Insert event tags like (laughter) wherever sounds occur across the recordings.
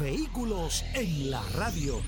Vehículos en la radio.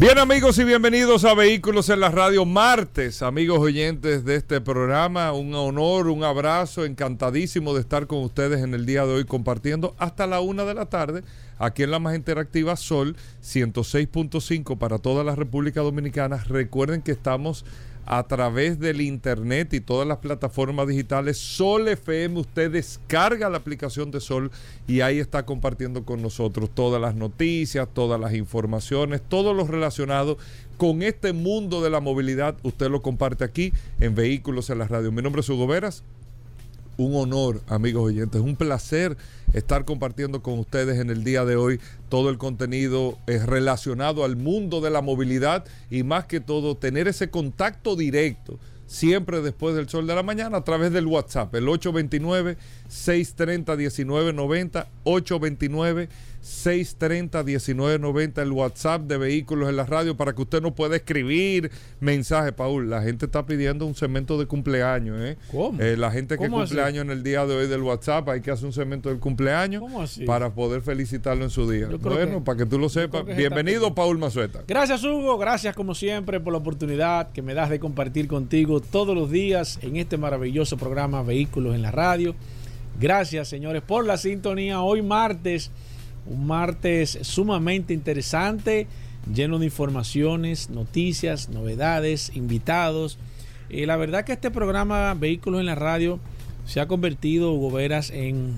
Bien amigos y bienvenidos a Vehículos en la Radio martes, amigos oyentes de este programa, un honor, un abrazo, encantadísimo de estar con ustedes en el día de hoy compartiendo hasta la una de la tarde aquí en la más interactiva Sol 106.5 para toda la República Dominicana. Recuerden que estamos a través del internet y todas las plataformas digitales. Sol FM, usted descarga la aplicación de Sol y ahí está compartiendo con nosotros todas las noticias, todas las informaciones, todo lo relacionado con este mundo de la movilidad. Usted lo comparte aquí en Vehículos en la Radio. Mi nombre es Hugo Veras un honor, amigos oyentes, un placer estar compartiendo con ustedes en el día de hoy. Todo el contenido relacionado al mundo de la movilidad y más que todo tener ese contacto directo siempre después del sol de la mañana a través del WhatsApp, el 829-630-1990, 829 630-1990, el WhatsApp de Vehículos en la Radio, para que usted nos pueda escribir mensajes. Paul, la gente está pidiendo un segmento de cumpleaños. ¿eh? ¿Cómo? Eh, la gente que cumpleaños en el día de hoy del WhatsApp, hay que hacer un segmento del cumpleaños para poder felicitarlo en su día. Bueno, para que tú lo sepas. Bienvenido, Paul Mazueta. Gracias, Hugo. Gracias, como siempre, por la oportunidad que me das de compartir contigo todos los días en este maravilloso programa Vehículos en la Radio. Gracias, señores, por la sintonía. Hoy martes un martes sumamente interesante, lleno de informaciones, noticias, novedades, invitados. Eh, la verdad que este programa Vehículos en la Radio se ha convertido, Hugo Veras, en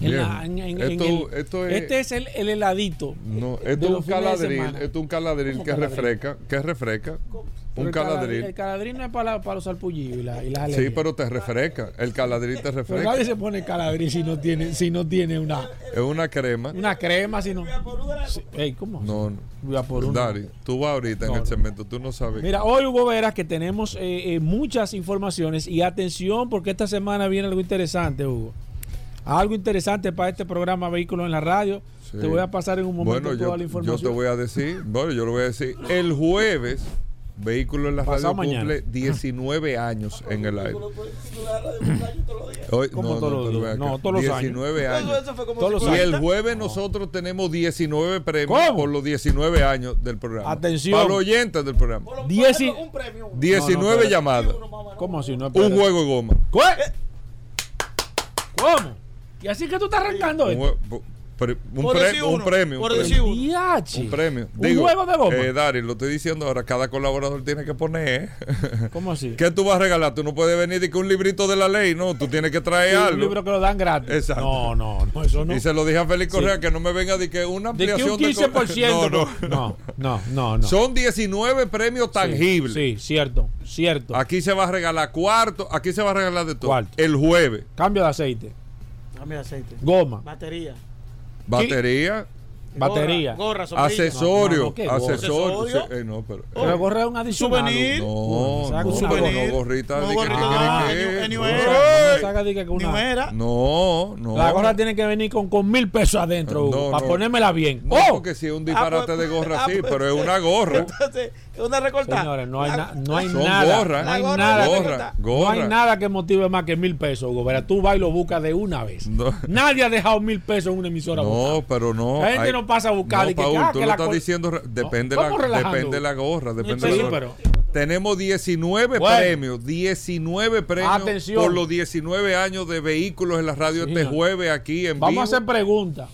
este es el, heladito. No, esto es un caladril, esto es un caladril que refresca, que refresca. Un caladril. El caladril no es para, para los y la, y Sí, pero te refresca. El caladril te refresca. nadie se pone caladril si no tiene, si no tiene una. Es una crema. Una crema, si no. ¿Cómo? No, no. por Dari, tú vas ahorita en el cemento, tú no sabes. Mira, hoy hubo veras que tenemos eh, eh, muchas informaciones y atención porque esta semana viene algo interesante, Hugo. Algo interesante para este programa Vehículos en la Radio. Te voy a pasar en un momento toda la información. Yo te voy a decir, bueno, yo lo voy a decir. El jueves Vehículo en la radio cumple 19 (laughs) años en el aire. Hoy, no, todos no, los No, todos los 19 años. Y el jueves nosotros tenemos 19 premios por los 19 años del programa. Atención. Para los oyentes del programa. 19 llamadas. ¿Cómo así? un juego de goma. ¿Cómo? ¿Y así que tú estás arrancando esto? un, un, premio. un, premio. Un juego de bomba. Eh, Dari, lo estoy diciendo ahora, cada colaborador tiene que poner. (laughs) ¿Cómo así? ¿Qué tú vas a regalar? Tú no puedes venir y que un librito de la ley, no. Tú tienes que traer algo. Un libro que lo dan gratis. Exacto. No, no, no, eso no. Y se lo dije a Félix Correa que no me venga de que una ampliación de. Que un 15%. (laughs) no, (laughs) no, no, no, no, Son 19 premios tangibles. Sí, cierto, cierto. Aquí se va a regalar cuarto, aquí se va a regalar de todo. Cuarto. El jueves. Cambio de aceite. Cambio de aceite. Goma. Batería. Batería. Batería. Gorra, Accesorio. accesorio. Eh, no, pero, pero gorra es un adicional. Souvenir. No, no, no, souvenir. no, gorrita. No, gorrita que, una, No, no. La gorra tiene que venir con, con mil pesos adentro, para ponérmela bien. No, oh. porque si es un disparate ah, pues, de gorra, ah, sí, pues, pero es una (laughs) gorra. Entonces, es una recortada. Señores, no hay, no hay nada. Gorra, no hay nada. Gorra, No hay nada que motive más que mil pesos, Hugo. Tú vas y lo buscas de una vez. Nadie ha dejado mil pesos en una emisora. No, pero no. La gente no pasa a buscar. No, Paul, tú lo estás diciendo. Depende, la, depende de la gorra. Depende sí, Pero, tenemos 19 premios, 19 premios Atención. por los 19 años de vehículos en la radio este jueves aquí en Vamos vivo. a hacer preguntas.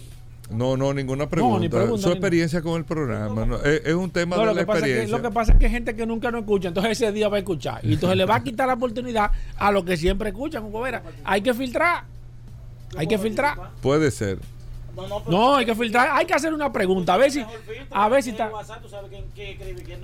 No, no, ninguna pregunta. Su experiencia con el programa. es, un tema de la experiencia. lo que pasa es que hay gente que nunca no escucha, entonces ese día va a escuchar. Y entonces le va a quitar la oportunidad a los que siempre escuchan, Hay que filtrar. Hay que filtrar. Puede ser. No, no, pero- No, hay que filtrar. Hay que hacer una pregunta. A ver si, a ver si está.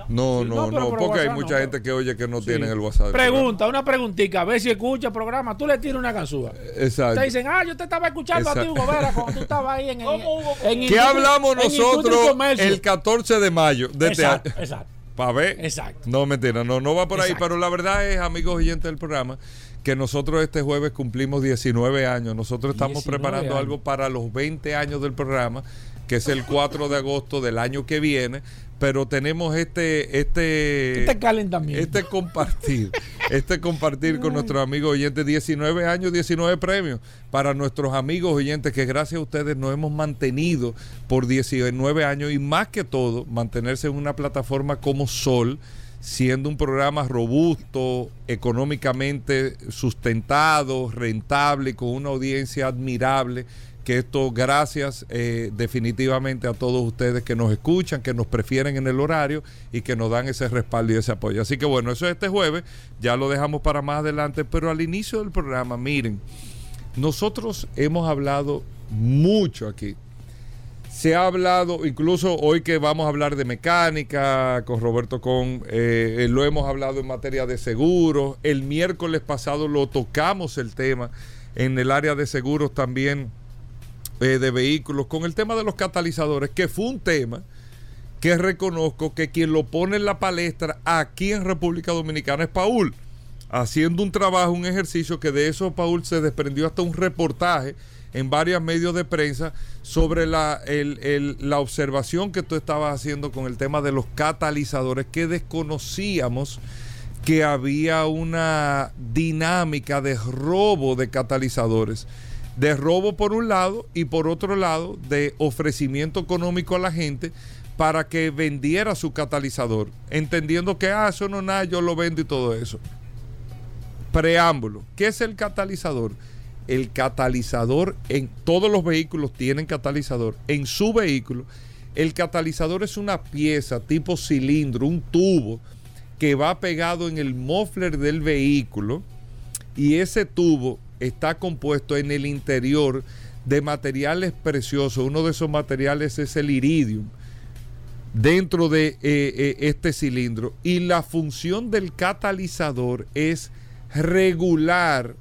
No. No, no, porque hay mucha gente que oye que no Sí. tienen el WhatsApp. Pregunta, una preguntita, a ver si escucha el programa. Tú le tiras una programa. Exacto. Te dicen, ah, yo te estaba escuchando a ti. Hugo Vera, cuando tú (laughs) estabas ahí en, en, ¿Cómo, Hugo? en ¿Qué hablamos nosotros el 14 de mayo de este Exacto, año? exacto. Para ver. Exacto. No, mentira, no, no va por ahí. Pero la verdad es, amigos oyentes del programa, que nosotros este jueves cumplimos 19 años. Nosotros estamos 19 preparando años. algo para los 20 años del programa, que es el 4 de agosto del año que viene. Pero tenemos este, este, Este calentamiento. este compartir, este compartir con nuestros amigos oyentes, 19 años, 19 premios para nuestros amigos oyentes que gracias a ustedes nos hemos mantenido por 19 años y más que todo mantenerse en una plataforma como Sol, siendo un programa robusto, económicamente sustentado, rentable, con una audiencia admirable que esto gracias eh, definitivamente a todos ustedes que nos escuchan, que nos prefieren en el horario y que nos dan ese respaldo y ese apoyo. Así que bueno, eso es este jueves, ya lo dejamos para más adelante, pero al inicio del programa, miren, nosotros hemos hablado mucho aquí. Se ha hablado, incluso hoy que vamos a hablar de mecánica con Roberto Con, eh, lo hemos hablado en materia de seguros. El miércoles pasado lo tocamos el tema en el área de seguros también eh, de vehículos, con el tema de los catalizadores, que fue un tema que reconozco que quien lo pone en la palestra aquí en República Dominicana es Paul, haciendo un trabajo, un ejercicio que de eso Paul se desprendió hasta un reportaje en varios medios de prensa sobre la, la observación que tú estabas haciendo con el tema de los catalizadores que desconocíamos que había una dinámica de robo de catalizadores. De robo por un lado y por otro lado de ofrecimiento económico a la gente para que vendiera su catalizador, entendiendo que, ah, eso no nada, yo lo vendo y todo eso. Preámbulo, ¿qué es el catalizador? El catalizador en todos los vehículos tienen catalizador. En su vehículo, el catalizador es una pieza tipo cilindro, un tubo que va pegado en el muffler del vehículo y ese tubo está compuesto en el interior de materiales preciosos. Uno de esos materiales es el iridium dentro de eh, eh, este cilindro y la función del catalizador es regular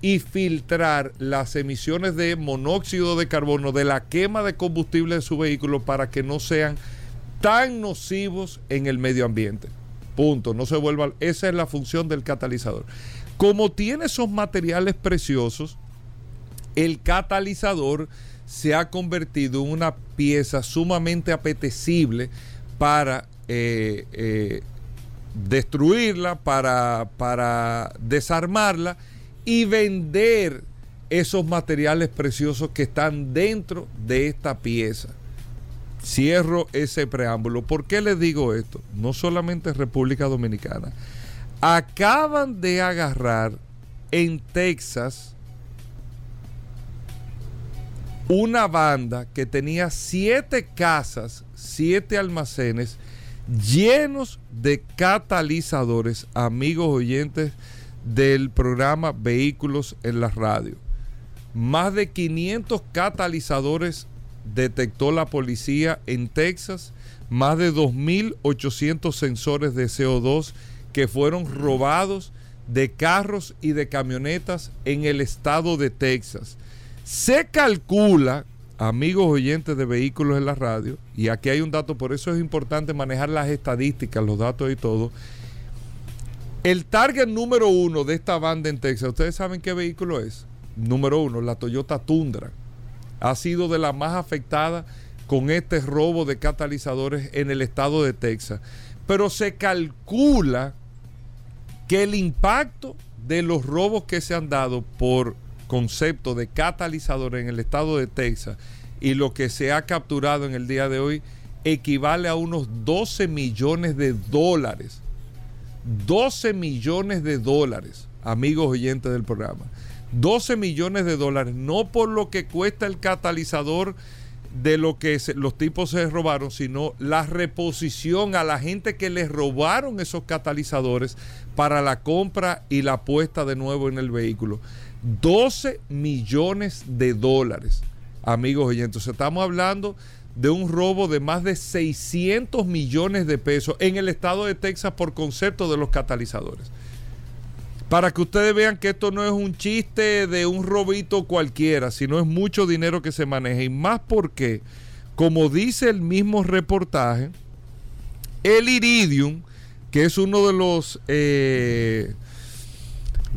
y filtrar las emisiones de monóxido de carbono de la quema de combustible de su vehículo para que no sean tan nocivos en el medio ambiente. Punto, no se vuelva. Esa es la función del catalizador. Como tiene esos materiales preciosos, el catalizador se ha convertido en una pieza sumamente apetecible para eh, eh, destruirla, para, para desarmarla y vender esos materiales preciosos que están dentro de esta pieza. Cierro ese preámbulo. ¿Por qué les digo esto? No solamente República Dominicana. Acaban de agarrar en Texas una banda que tenía siete casas, siete almacenes llenos de catalizadores, amigos oyentes del programa Vehículos en la Radio. Más de 500 catalizadores detectó la policía en Texas, más de 2.800 sensores de CO2 que fueron robados de carros y de camionetas en el estado de Texas. Se calcula, amigos oyentes de vehículos en la radio, y aquí hay un dato, por eso es importante manejar las estadísticas, los datos y todo. El target número uno de esta banda en Texas, ¿ustedes saben qué vehículo es? Número uno, la Toyota Tundra. Ha sido de la más afectada con este robo de catalizadores en el estado de Texas. Pero se calcula que el impacto de los robos que se han dado por concepto de catalizadores en el estado de Texas y lo que se ha capturado en el día de hoy equivale a unos 12 millones de dólares. 12 millones de dólares, amigos oyentes del programa. 12 millones de dólares, no por lo que cuesta el catalizador de lo que los tipos se robaron, sino la reposición a la gente que les robaron esos catalizadores para la compra y la puesta de nuevo en el vehículo. 12 millones de dólares. amigos oyentes. Estamos hablando de un robo de más de 600 millones de pesos en el estado de Texas por concepto de los catalizadores. Para que ustedes vean que esto no es un chiste de un robito cualquiera, sino es mucho dinero que se maneja. Y más porque, como dice el mismo reportaje, el iridium, que es uno de los... Eh,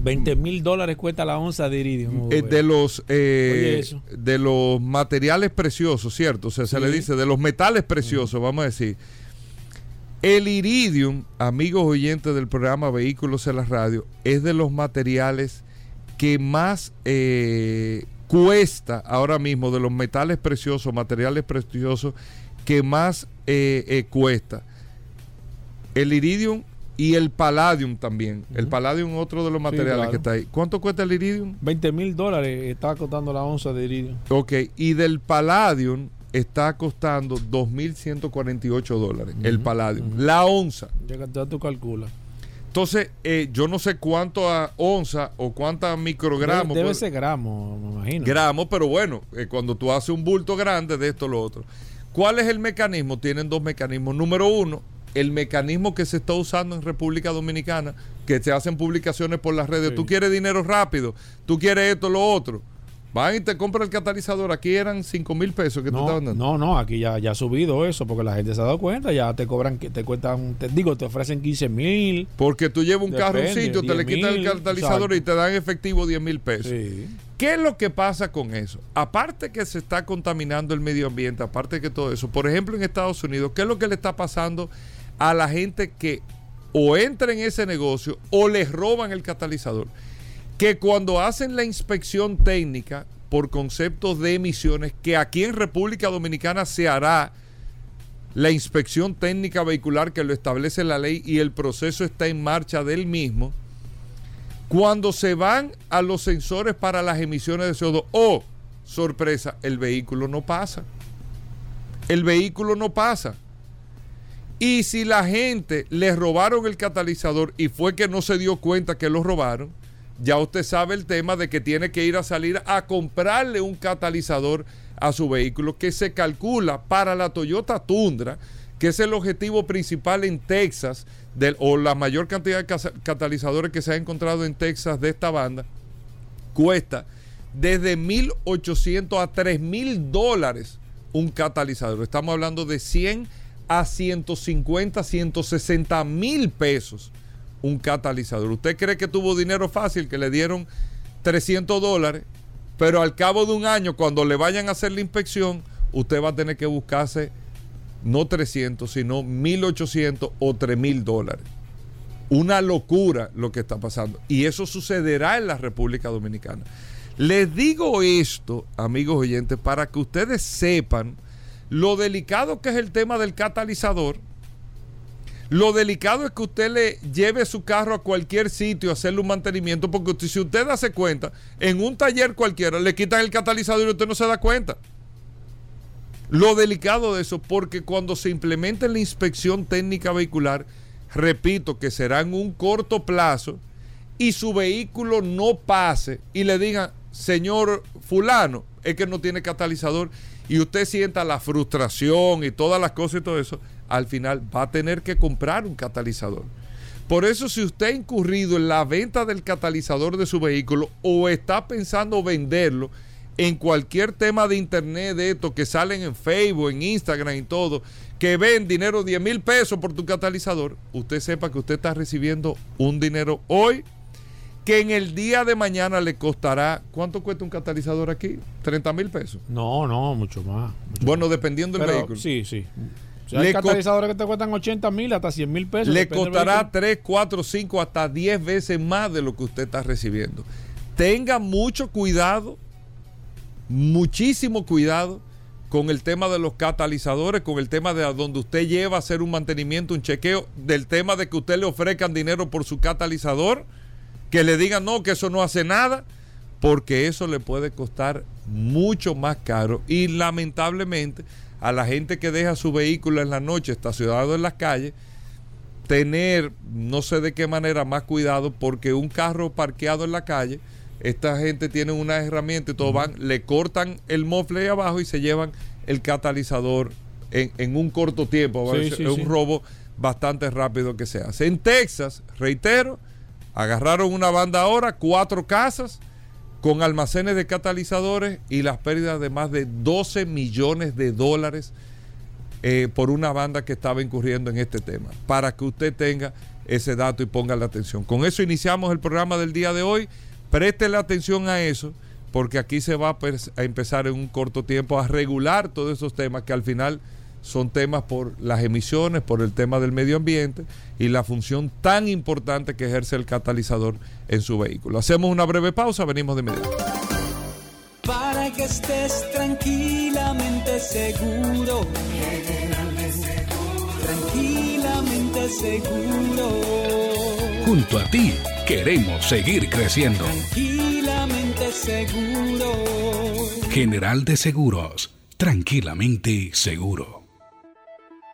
20 mil dólares cuesta la onza de iridium. eh, de los eh, de los materiales preciosos, ¿cierto? O sea, se le dice de los metales preciosos, vamos a decir. El iridium, amigos oyentes del programa Vehículos en la Radio, es de los materiales que más eh, cuesta ahora mismo, de los metales preciosos, materiales preciosos, que más eh, eh, cuesta. El iridium y el palladium también. El palladium es otro de los materiales claro. que está ahí. ¿Cuánto cuesta el iridium? 20 mil dólares está costando la onza de iridium. Ok, y del palladium está costando 2.148 dólares. El palladium. La onza. Ya, que- ya tú calculas. Entonces, eh, yo no sé cuánto a onza o cuántos microgramos. Debe, debe ser gramo, me imagino. gramos, pero bueno, eh, cuando tú haces un bulto grande de esto o lo otro. ¿Cuál es el mecanismo? Tienen dos mecanismos. Número uno, el mecanismo que se está usando en República Dominicana, que se hacen publicaciones por las redes. Sí. Tú quieres dinero rápido, tú quieres esto, lo otro. Van y te compran el catalizador. Aquí eran 5 mil pesos que te no, estaban dando. no, no, aquí ya, ya ha subido eso porque la gente se ha dado cuenta, ya te cobran, te cuentan, te digo, te ofrecen 15 mil. Porque tú llevas un carro a un sitio, te le 10 quitan el catalizador exacto. y te dan efectivo 10 mil pesos. Sí. ¿Qué es lo que pasa con eso? Aparte que se está contaminando el medio ambiente, aparte que todo eso, por ejemplo en Estados Unidos, ¿qué es lo que le está pasando a la gente que o entra en ese negocio o les roban el catalizador? Que cuando hacen la inspección técnica por conceptos de emisiones, que aquí en República Dominicana se hará la inspección técnica vehicular que lo establece la ley y el proceso está en marcha del mismo, cuando se van a los sensores para las emisiones de CO2, oh, sorpresa, el vehículo no pasa. El vehículo no pasa. Y si la gente le robaron el catalizador y fue que no se dio cuenta que lo robaron, ya usted sabe el tema de que tiene que ir a salir a comprarle un catalizador a su vehículo que se calcula para la Toyota Tundra, que es el objetivo principal en Texas, o la mayor cantidad de catalizadores que se ha encontrado en Texas de esta banda, cuesta desde 1.800 a 3.000 dólares un catalizador. Estamos hablando de 100 a 150, 160 mil pesos un catalizador. ¿Usted cree que tuvo dinero fácil, que le dieron 300 dólares, pero al cabo de un año, cuando le vayan a hacer la inspección, usted va a tener que buscarse no 300, sino 1.800 o 3.000 dólares? Una locura lo que está pasando. Y eso sucederá en la República Dominicana. Les digo esto, amigos oyentes, para que ustedes sepan lo delicado que es el tema del catalizador. Lo delicado es que usted le lleve su carro a cualquier sitio a hacerle un mantenimiento, porque si usted hace cuenta, en un taller cualquiera le quitan el catalizador y usted no se da cuenta. Lo delicado de eso, porque cuando se implemente la inspección técnica vehicular, repito que será en un corto plazo, y su vehículo no pase y le digan, señor fulano, es que no tiene catalizador, y usted sienta la frustración y todas las cosas y todo eso, al final va a tener que comprar un catalizador. Por eso si usted ha incurrido en la venta del catalizador de su vehículo o está pensando venderlo en cualquier tema de internet de estos que salen en Facebook, en Instagram y todo, que ven dinero 10 mil pesos por tu catalizador, usted sepa que usted está recibiendo un dinero hoy que en el día de mañana le costará, ¿cuánto cuesta un catalizador aquí? 30 mil pesos. No, no, mucho más. mucho Bueno, dependiendo del vehículo. Sí, sí. O sea, hay catalizadores que te cuestan 80 mil hasta 100 mil pesos. le costará vehículo. 3, 4, 5, hasta 10 veces más de lo que usted está recibiendo. Tenga mucho cuidado, muchísimo cuidado con el tema de los catalizadores, con el tema de a donde usted lleva a hacer un mantenimiento, un chequeo, del tema de que usted le ofrezcan dinero por su catalizador, que le digan no, que eso no hace nada, porque eso le puede costar mucho más caro y lamentablemente a la gente que deja su vehículo en la noche estacionado en las calles, tener no sé de qué manera más cuidado porque un carro parqueado en la calle esta gente tiene una herramienta y todo van, le cortan el mofle ahí abajo y se llevan el catalizador en, en un corto tiempo. Sí, es un sí. robo bastante rápido que se hace. En Texas, reitero, agarraron una banda ahora, cuatro casas con almacenes de catalizadores y las pérdidas de más de 12 millones de dólares eh, por una banda que estaba incurriendo en este tema. Para que usted tenga ese dato y ponga la atención. Con eso iniciamos el programa del día de hoy. Préstele atención a eso, porque aquí se va a empezar en un corto tiempo a regular todos esos temas que al final son temas por las emisiones, por el tema del medio ambiente y la función tan importante que ejerce el catalizador en su vehículo. Hacemos una breve pausa, venimos de inmediato. para que estés tranquilamente seguro. Tranquilamente seguro. Junto a ti queremos seguir creciendo. Tranquilamente seguro. General de Seguros, tranquilamente seguro.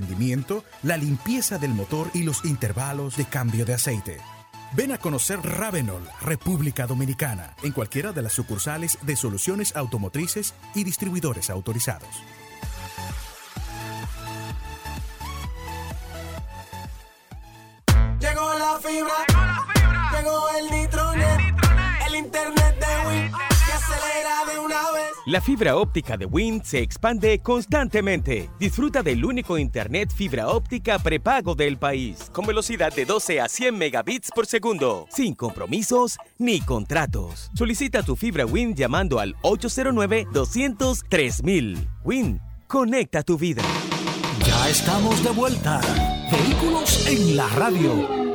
rendimiento, la limpieza del motor y los intervalos de cambio de aceite. Ven a conocer Ravenol, República Dominicana, en cualquiera de las sucursales de soluciones automotrices y distribuidores autorizados. Llegó la fibra. Llegó el nitronet. El internet de Win. Que acelera de una vez. La fibra óptica de Wind se expande constantemente. Disfruta del único internet fibra óptica prepago del país, con velocidad de 12 a 100 megabits por segundo, sin compromisos ni contratos. Solicita tu fibra Wind llamando al 809-200-3000. Wind, conecta tu vida. Ya estamos de vuelta. Vehículos en la radio.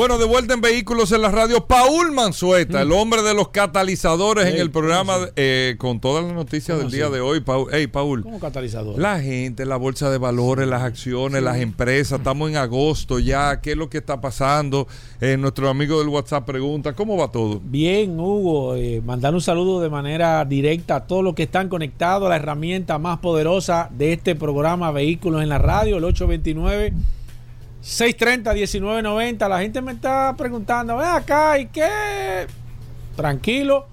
Bueno, de vuelta en Vehículos en la Radio, Paul Manzueta, el hombre de los catalizadores en el programa ¿cómo eh, con todas las noticias ¿Cómo del día de hoy. Paul, hey, Paul, Como catalizador. la gente, la bolsa de valores, las acciones, las empresas, estamos en agosto ya, ¿qué es lo que está pasando? Eh, nuestro amigo del WhatsApp pregunta, ¿cómo va todo? Bien, Hugo, eh, mandar un saludo de manera directa a todos los que están conectados a la herramienta más poderosa de este programa Vehículos en la Radio, el 829 630 1990. La gente me está preguntando, ven acá, ¿y qué? Tranquilo,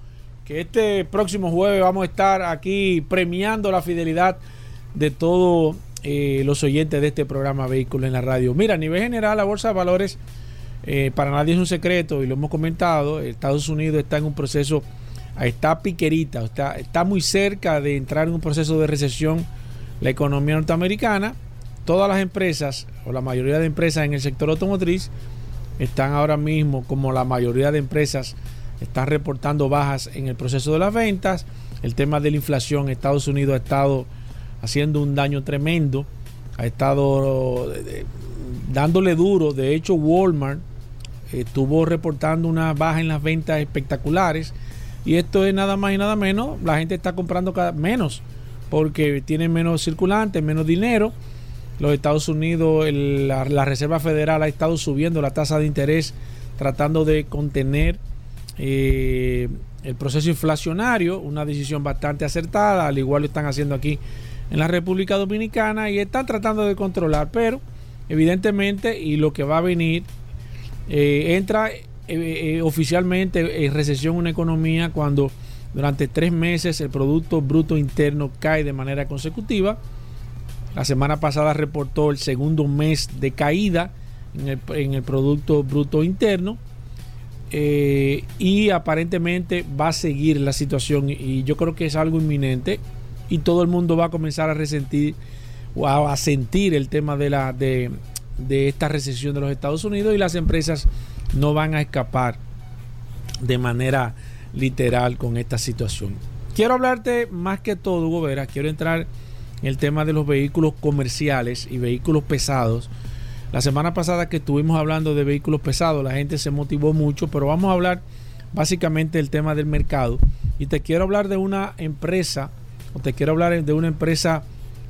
que este próximo jueves vamos a estar aquí premiando la fidelidad de todos eh, los oyentes de este programa Vehículos en la Radio. Mira, a nivel general, la Bolsa de Valores, eh, para nadie es un secreto y lo hemos comentado, Estados Unidos está en un proceso, está piquerita, está, está muy cerca de entrar en un proceso de recesión la economía norteamericana. Todas las empresas, o la mayoría de empresas en el sector automotriz, están ahora mismo, como la mayoría de empresas, están reportando bajas en el proceso de las ventas. El tema de la inflación, Estados Unidos ha estado haciendo un daño tremendo, ha estado eh, eh, dándole duro. De hecho, Walmart estuvo reportando una baja en las ventas espectaculares. Y esto es nada más y nada menos. La gente está comprando cada menos porque tiene menos circulantes, menos dinero. Los Estados Unidos, la, Reserva Federal ha estado subiendo la tasa de interés, tratando de contener eh, el proceso inflacionario, una decisión bastante acertada, al igual lo están haciendo aquí en la República Dominicana y están tratando de controlar, pero evidentemente y lo que va a venir eh, entra eh, oficialmente en recesión una economía cuando durante tres meses el Producto Bruto Interno cae de manera consecutiva. La semana pasada reportó el segundo mes de caída en el, Producto Bruto Interno. eh, y aparentemente va a seguir la situación y yo creo que es algo inminente y todo el mundo va a comenzar a resentir o a, a sentir el tema de la de, de esta recesión de los Estados Unidos y las empresas no van a escapar de manera literal con esta situación. Quiero hablarte más que todo, Hugo Vera, quiero entrar en el tema de los vehículos comerciales y vehículos pesados. La semana pasada que estuvimos hablando de vehículos pesados, la gente se motivó mucho, pero vamos a hablar básicamente del tema del mercado. Y te quiero hablar de una empresa, o te quiero hablar de una empresa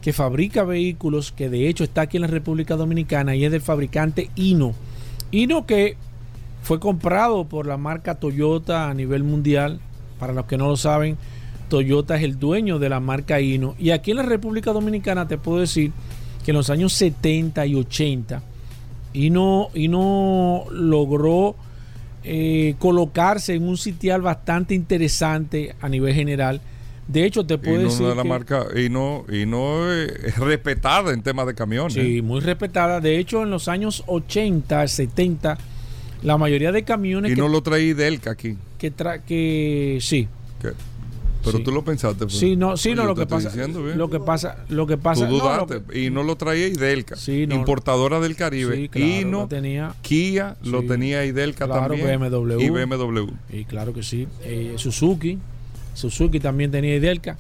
que fabrica vehículos, que de hecho está aquí en la República Dominicana y es del fabricante Hino. Hino que fue comprado por la marca Toyota a nivel mundial. Para los que no lo saben, Toyota es el dueño de la marca Hino. Y aquí en la República Dominicana te puedo decir que en los años 70 y 80 Hino, Hino logró eh, colocarse en un sitial bastante interesante a nivel general. De hecho, te puedo y no decir. de la que- marca y no y no es respetada en temas de camiones. Sí, muy respetada. De hecho, en los años 80, 70, la mayoría de camiones y que, no lo traí Delca aquí. que, tra- que sí. que- pero Sí. tú lo pensaste. pues. Sí, no, sí, Oye, no, lo que pasa, lo que pasa, lo que Tú pasa, no, lo dudaste y no lo traía Idelca, Sí, no. importadora del Caribe. Sí, claro, y no lo tenía. Kia lo tenía Idelca Claro, también. BMW. Y BMW. Y claro que sí. Eh, Suzuki, Suzuki también tenía Idelca.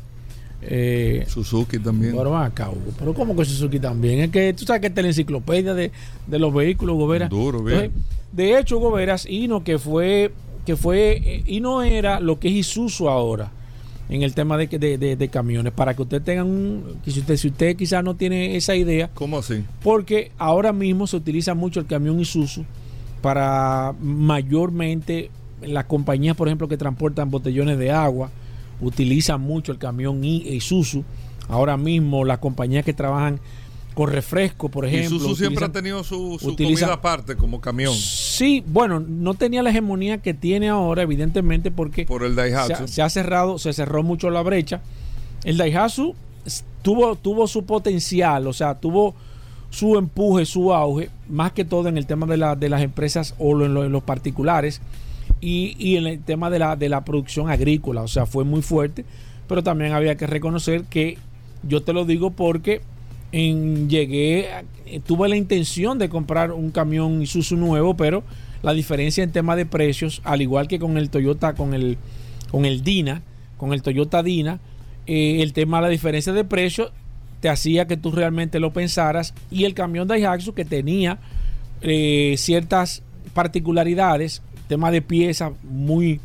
Eh, Suzuki también. pero ven acá, Hugo, pero ¿cómo que Suzuki también? Es que tú sabes que esta es la enciclopedia de, de los vehículos, Gobera. Duro, bien. Entonces, de hecho, Goberas, Hino que fue, que fue, eh, Hino era lo que es Isuzu ahora en el tema de, de, de- de camiones, para que usted tenga un, si usted, si usted quizás no tiene esa idea, ¿Cómo así? porque ahora mismo se utiliza mucho el camión Isuzu para mayormente las compañías, por ejemplo, que transportan botellones de agua, utilizan mucho el camión Isuzu. Ahora mismo las compañías que trabajan con refresco, por ejemplo. Isuzu siempre ha utilizan- tenido su, su utiliza- comida aparte como camión. Sí, bueno, no tenía la hegemonía que tiene ahora, evidentemente, porque Por el se Daihatsu. ha, se ha cerrado, se cerró mucho la brecha. El Daihatsu tuvo, tuvo su potencial, o sea, tuvo su empuje, su auge, más que todo en el tema de, la- de las empresas o en, lo- en los particulares y, y en el tema de la, de la producción agrícola, o sea, fue muy fuerte, pero también había que reconocer que yo te lo digo porque en, llegué, tuve la intención de comprar un camión Isuzu nuevo, pero la diferencia en tema de precios, al igual que con el Toyota, con el, con el Dina, con el Toyota Dina, eh, el tema de la diferencia de precios te hacía que tú realmente lo pensaras y el camión Daihatsu que tenía eh, ciertas particularidades, tema de piezas muy,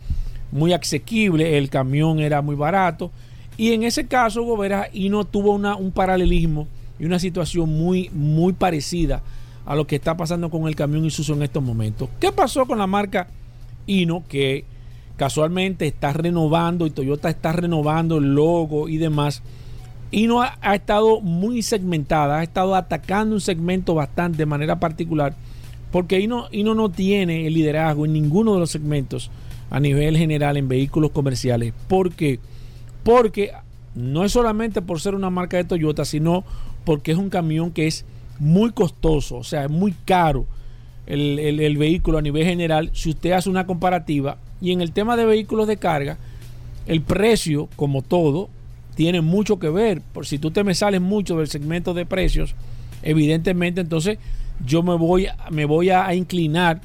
muy asequible, el camión era muy barato y en ese caso Gobera y no tuvo una, un paralelismo y una situación muy, muy parecida a lo que está pasando con el camión Isuzu en estos momentos. ¿Qué pasó con la marca Hino que casualmente está renovando y Toyota está renovando el logo y demás? Hino ha, ha estado muy segmentada, ha estado atacando un segmento bastante de manera particular, porque Hino, Hino no tiene el liderazgo en ninguno de los segmentos a nivel general en vehículos comerciales. ¿Por qué? Porque no es solamente por ser una marca de Toyota, sino porque es un camión que es muy costoso, o sea, es muy caro el, el- vehículo a nivel general. Si usted hace una comparativa, y en el tema de vehículos de carga, el precio, como todo, tiene mucho que ver. Por si tú te me sales mucho del segmento de precios, evidentemente, entonces yo me voy, me voy a, a inclinar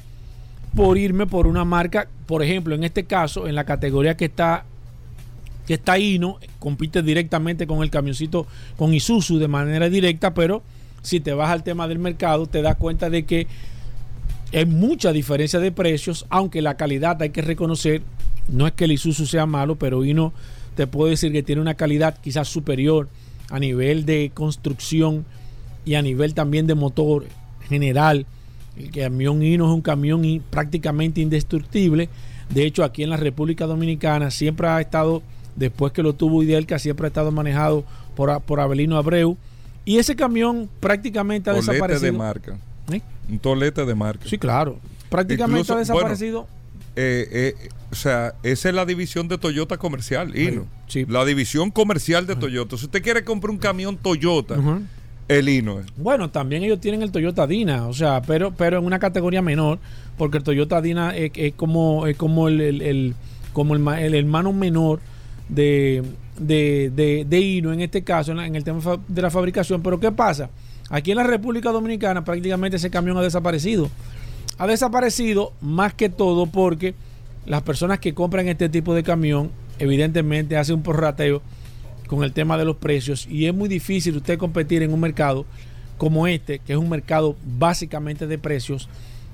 por irme por una marca, por ejemplo, en este caso, en la categoría que está que está Hino, compite directamente con el camioncito, con Isuzu de manera directa, pero si te vas al tema del mercado, te das cuenta de que hay mucha diferencia de precios, aunque la calidad hay que reconocer, no es que el Isuzu sea malo, pero Hino te puedo decir que tiene una calidad quizás superior a nivel de construcción y a nivel también de motor general. El camión Hino es un camión prácticamente indestructible. De hecho, aquí en la República Dominicana siempre ha estado, después que lo tuvo Idelca, siempre ha estado manejado por, por Abelino Abreu. Y ese camión prácticamente ha Tolete desaparecido. de marca. ¿Eh? Un tolete de marca. Sí, claro. Prácticamente Incluso, ha desaparecido. Eh, eh, o sea, esa es la división de Toyota comercial, Hino. Sí. La división comercial de Toyota. Si usted quiere comprar un camión Toyota, Ujú. el Hino es. Bueno, también ellos tienen el Toyota Dina, o sea, pero, pero en una categoría menor, porque el Toyota Dina es, es como, es como el, el- el- como el, el hermano menor de, de, de, de en este caso, en, en el tema de la fabricación. Pero ¿qué pasa? Aquí en la República Dominicana prácticamente ese camión ha desaparecido. Ha desaparecido más que todo porque las personas que compran este tipo de camión, evidentemente hacen un porrateo con el tema de los precios y es muy difícil usted competir en un mercado como este, que es un mercado básicamente de precios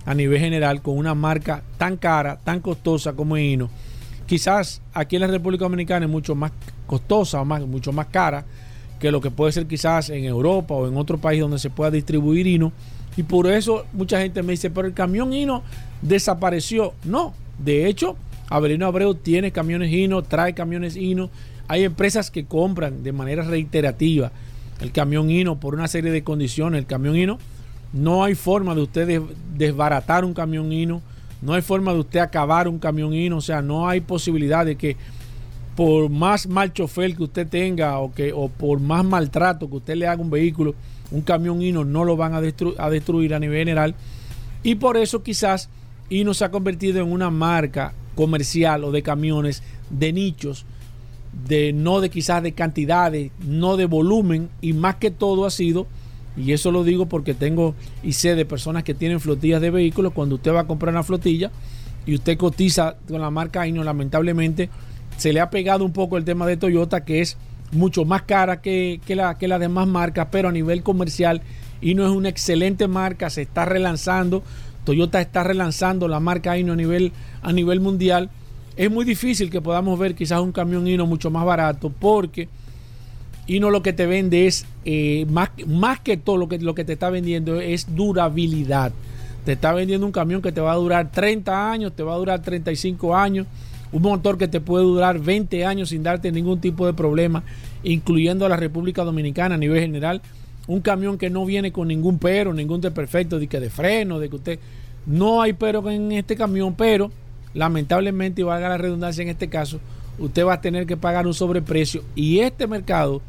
a nivel general, con una marca tan cara, tan costosa como Hino, quizás aquí en la República Dominicana es mucho más costosa o más, mucho más cara que lo que puede ser quizás en Europa o en otro país donde se pueda distribuir Hino. Y por eso mucha gente me dice, pero el camión Hino desapareció. No, de hecho, Avelino Abreu tiene camiones Hino, trae camiones Hino. Hay empresas que compran de manera reiterativa el camión Hino por una serie de condiciones. El camión Hino, no hay forma de usted des- desbaratar un camión Hino, no hay forma de usted acabar un camión Hino, o sea, no hay posibilidad de que por más mal chofer que usted tenga o, que, o por más maltrato que usted le haga un vehículo, un camión Hino no lo van a destruir a nivel general. Y por eso quizás Hino se ha convertido en una marca comercial o de camiones de nichos, de no de quizás de cantidades, no de volumen y más que todo ha sido, y eso lo digo porque tengo y sé de personas que tienen flotillas de vehículos, cuando usted va a comprar una flotilla y usted cotiza con la marca Hino, lamentablemente se le ha pegado un poco el tema de Toyota que es mucho más cara que, que, la, que las demás marcas, pero a nivel comercial Hino es una excelente marca, se está relanzando, Toyota está relanzando la marca Hino a nivel, a nivel mundial. Es muy difícil que podamos ver quizás un camión Hino mucho más barato porque Hino lo que te vende es, eh, más, más que todo lo que, lo que te está vendiendo es durabilidad. Te está vendiendo un camión que te va a durar 30 años, te va a durar 35 años, un motor que te puede durar 20 años sin darte ningún tipo de problema, incluyendo a la República Dominicana a nivel general. Un camión que no viene con ningún pero, ningún desperfecto, de que de freno, de que usted... No hay pero en este camión, pero lamentablemente, y valga la redundancia en este caso, usted va a tener que pagar un sobreprecio. Y este mercado,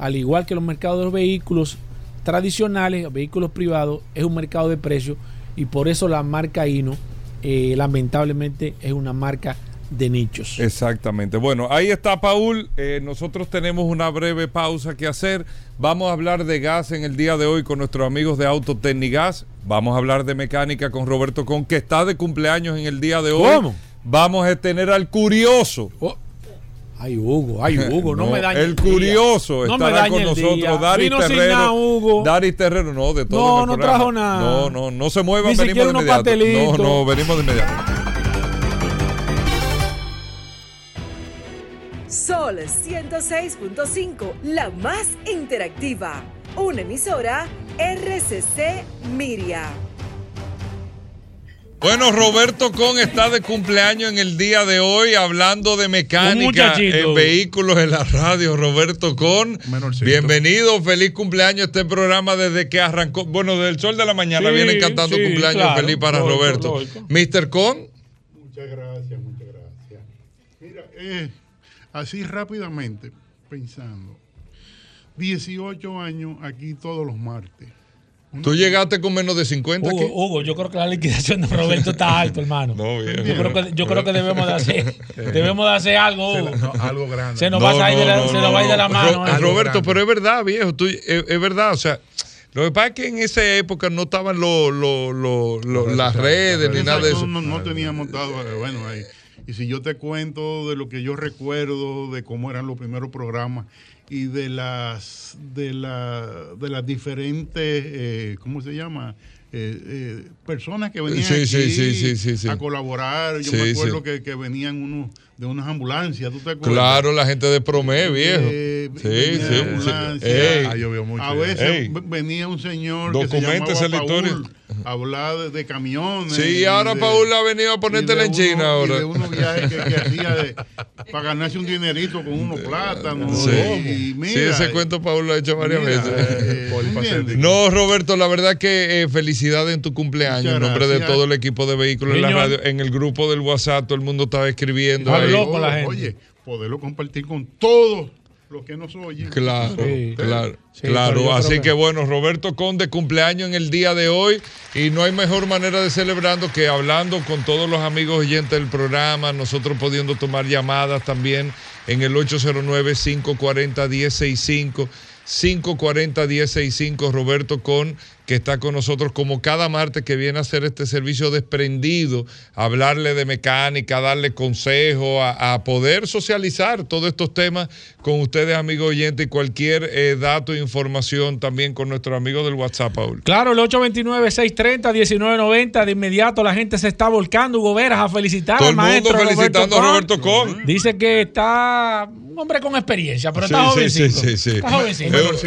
al igual que los mercados de los vehículos tradicionales, vehículos privados, es un mercado de precios y por eso la marca Hino, eh, lamentablemente, es una marca de nichos. Exactamente. Bueno, ahí está Paul. Eh, nosotros tenemos una breve pausa que hacer. Vamos a hablar de gas en el día de hoy con nuestros amigos de Autotecnigas. Vamos a hablar de mecánica con Roberto Con, que está de cumpleaños en el día de hoy. ¿Cómo? Vamos a tener al curioso. Oh, Ay, Hugo, ay, (laughs) Hugo, no, me dañe El día. curioso No me estará con nosotros. día. Dari Vino sin Terrero. nada, Hugo. Dari Terrero, no, de todo. No, no programa. trajo nada. No, no, no se muevan, Ni venimos siquiera de inmediato. pastelitos. No, no, venimos de inmediato. Sol 106.5, la más interactiva. Una emisora RCC Miria. Bueno, Roberto Con está de cumpleaños en el día de hoy, hablando de mecánica en vehículos en la radio. Roberto Con, Menorcito. bienvenido, feliz cumpleaños a este programa desde que arrancó. Bueno, desde el sol de la mañana Sí, vienen cantando sí, cumpleaños claro, feliz para lógico, Roberto. lógico. Mr. Con, Muchas gracias, muchas gracias. Mira, eh, así rápidamente, pensando. 18 años aquí todos los martes. Tú llegaste con menos de 50 Hugo, aquí. Hugo, yo creo que la liquidación de Roberto está alto, hermano. No, bien. Yo creo que, yo creo que debemos de hacer, debemos de hacer algo, Hugo. no, algo grande. Se nos No, va a ir de la, no, se no, nos va a ir de la no. mano. Ro- ¿eh? Roberto, grande. pero es verdad, viejo. tú- es, es verdad, o sea, lo que pasa es que en esa época no estaban los los- los- los- las redes ni nada de eso. No, no, teníamos dado, eh, bueno, ahí. Y si yo te cuento de lo que yo recuerdo, de cómo eran los primeros programas y de las de la de las diferentes, eh, ¿cómo se llama? Eh, eh, personas que venían Sí, aquí sí, sí, sí, sí, sí. a colaborar. Yo Sí, me acuerdo sí. que, que venían unos de unas ambulancias, ¿tú te acuerdas? Claro, la gente de Promé, viejo. Eh, Sí, sí, sí. ambulancia. Ey. Ah, yo veo mucho. A Ey. veces v- venía un señor que se llamaba la historia. Paul hablar de, de camiones. Sí, y ahora de- Paul ha venido a ponértela en China ahora. Y de unos viajes que, que (laughs) hacía de- para ganarse un dinerito con unos plátanos. Sí. Y mira, sí, ese cuento Paul lo ha hecho varias mira, veces. eh. (laughs) No, Roberto, la verdad que eh, felicidades en tu cumpleaños. En nombre de todo el equipo de vehículos en la radio, en el grupo del WhatsApp, todo el mundo estaba escribiendo. Está ahí. loco la gente. Oye, poderlo compartir con todos los que nos oyen. Claro, Sí. claro, Sí, claro. Así que- bueno, Roberto Conde cumpleaños en el día de hoy y no hay mejor manera de celebrando que hablando con todos los amigos oyentes del programa, nosotros pudiendo tomar llamadas también en el 809-540-1065. 540-1065, Roberto Con, que está con nosotros como cada martes que viene a hacer este servicio desprendido, a hablarle de mecánica, a darle consejo, a, a poder socializar todos estos temas con ustedes, amigos oyentes, y cualquier eh, dato e información también con nuestros amigos del WhatsApp, Paul. Claro, el 829-630-1990. De inmediato la gente se está volcando. Hugo Veras a felicitar Todo al el mundo maestro felicitando a Roberto Con. Con. Dice que está un hombre con experiencia, pero Sí, está jovencito. sí, sí, sí. Está jovencito. Es-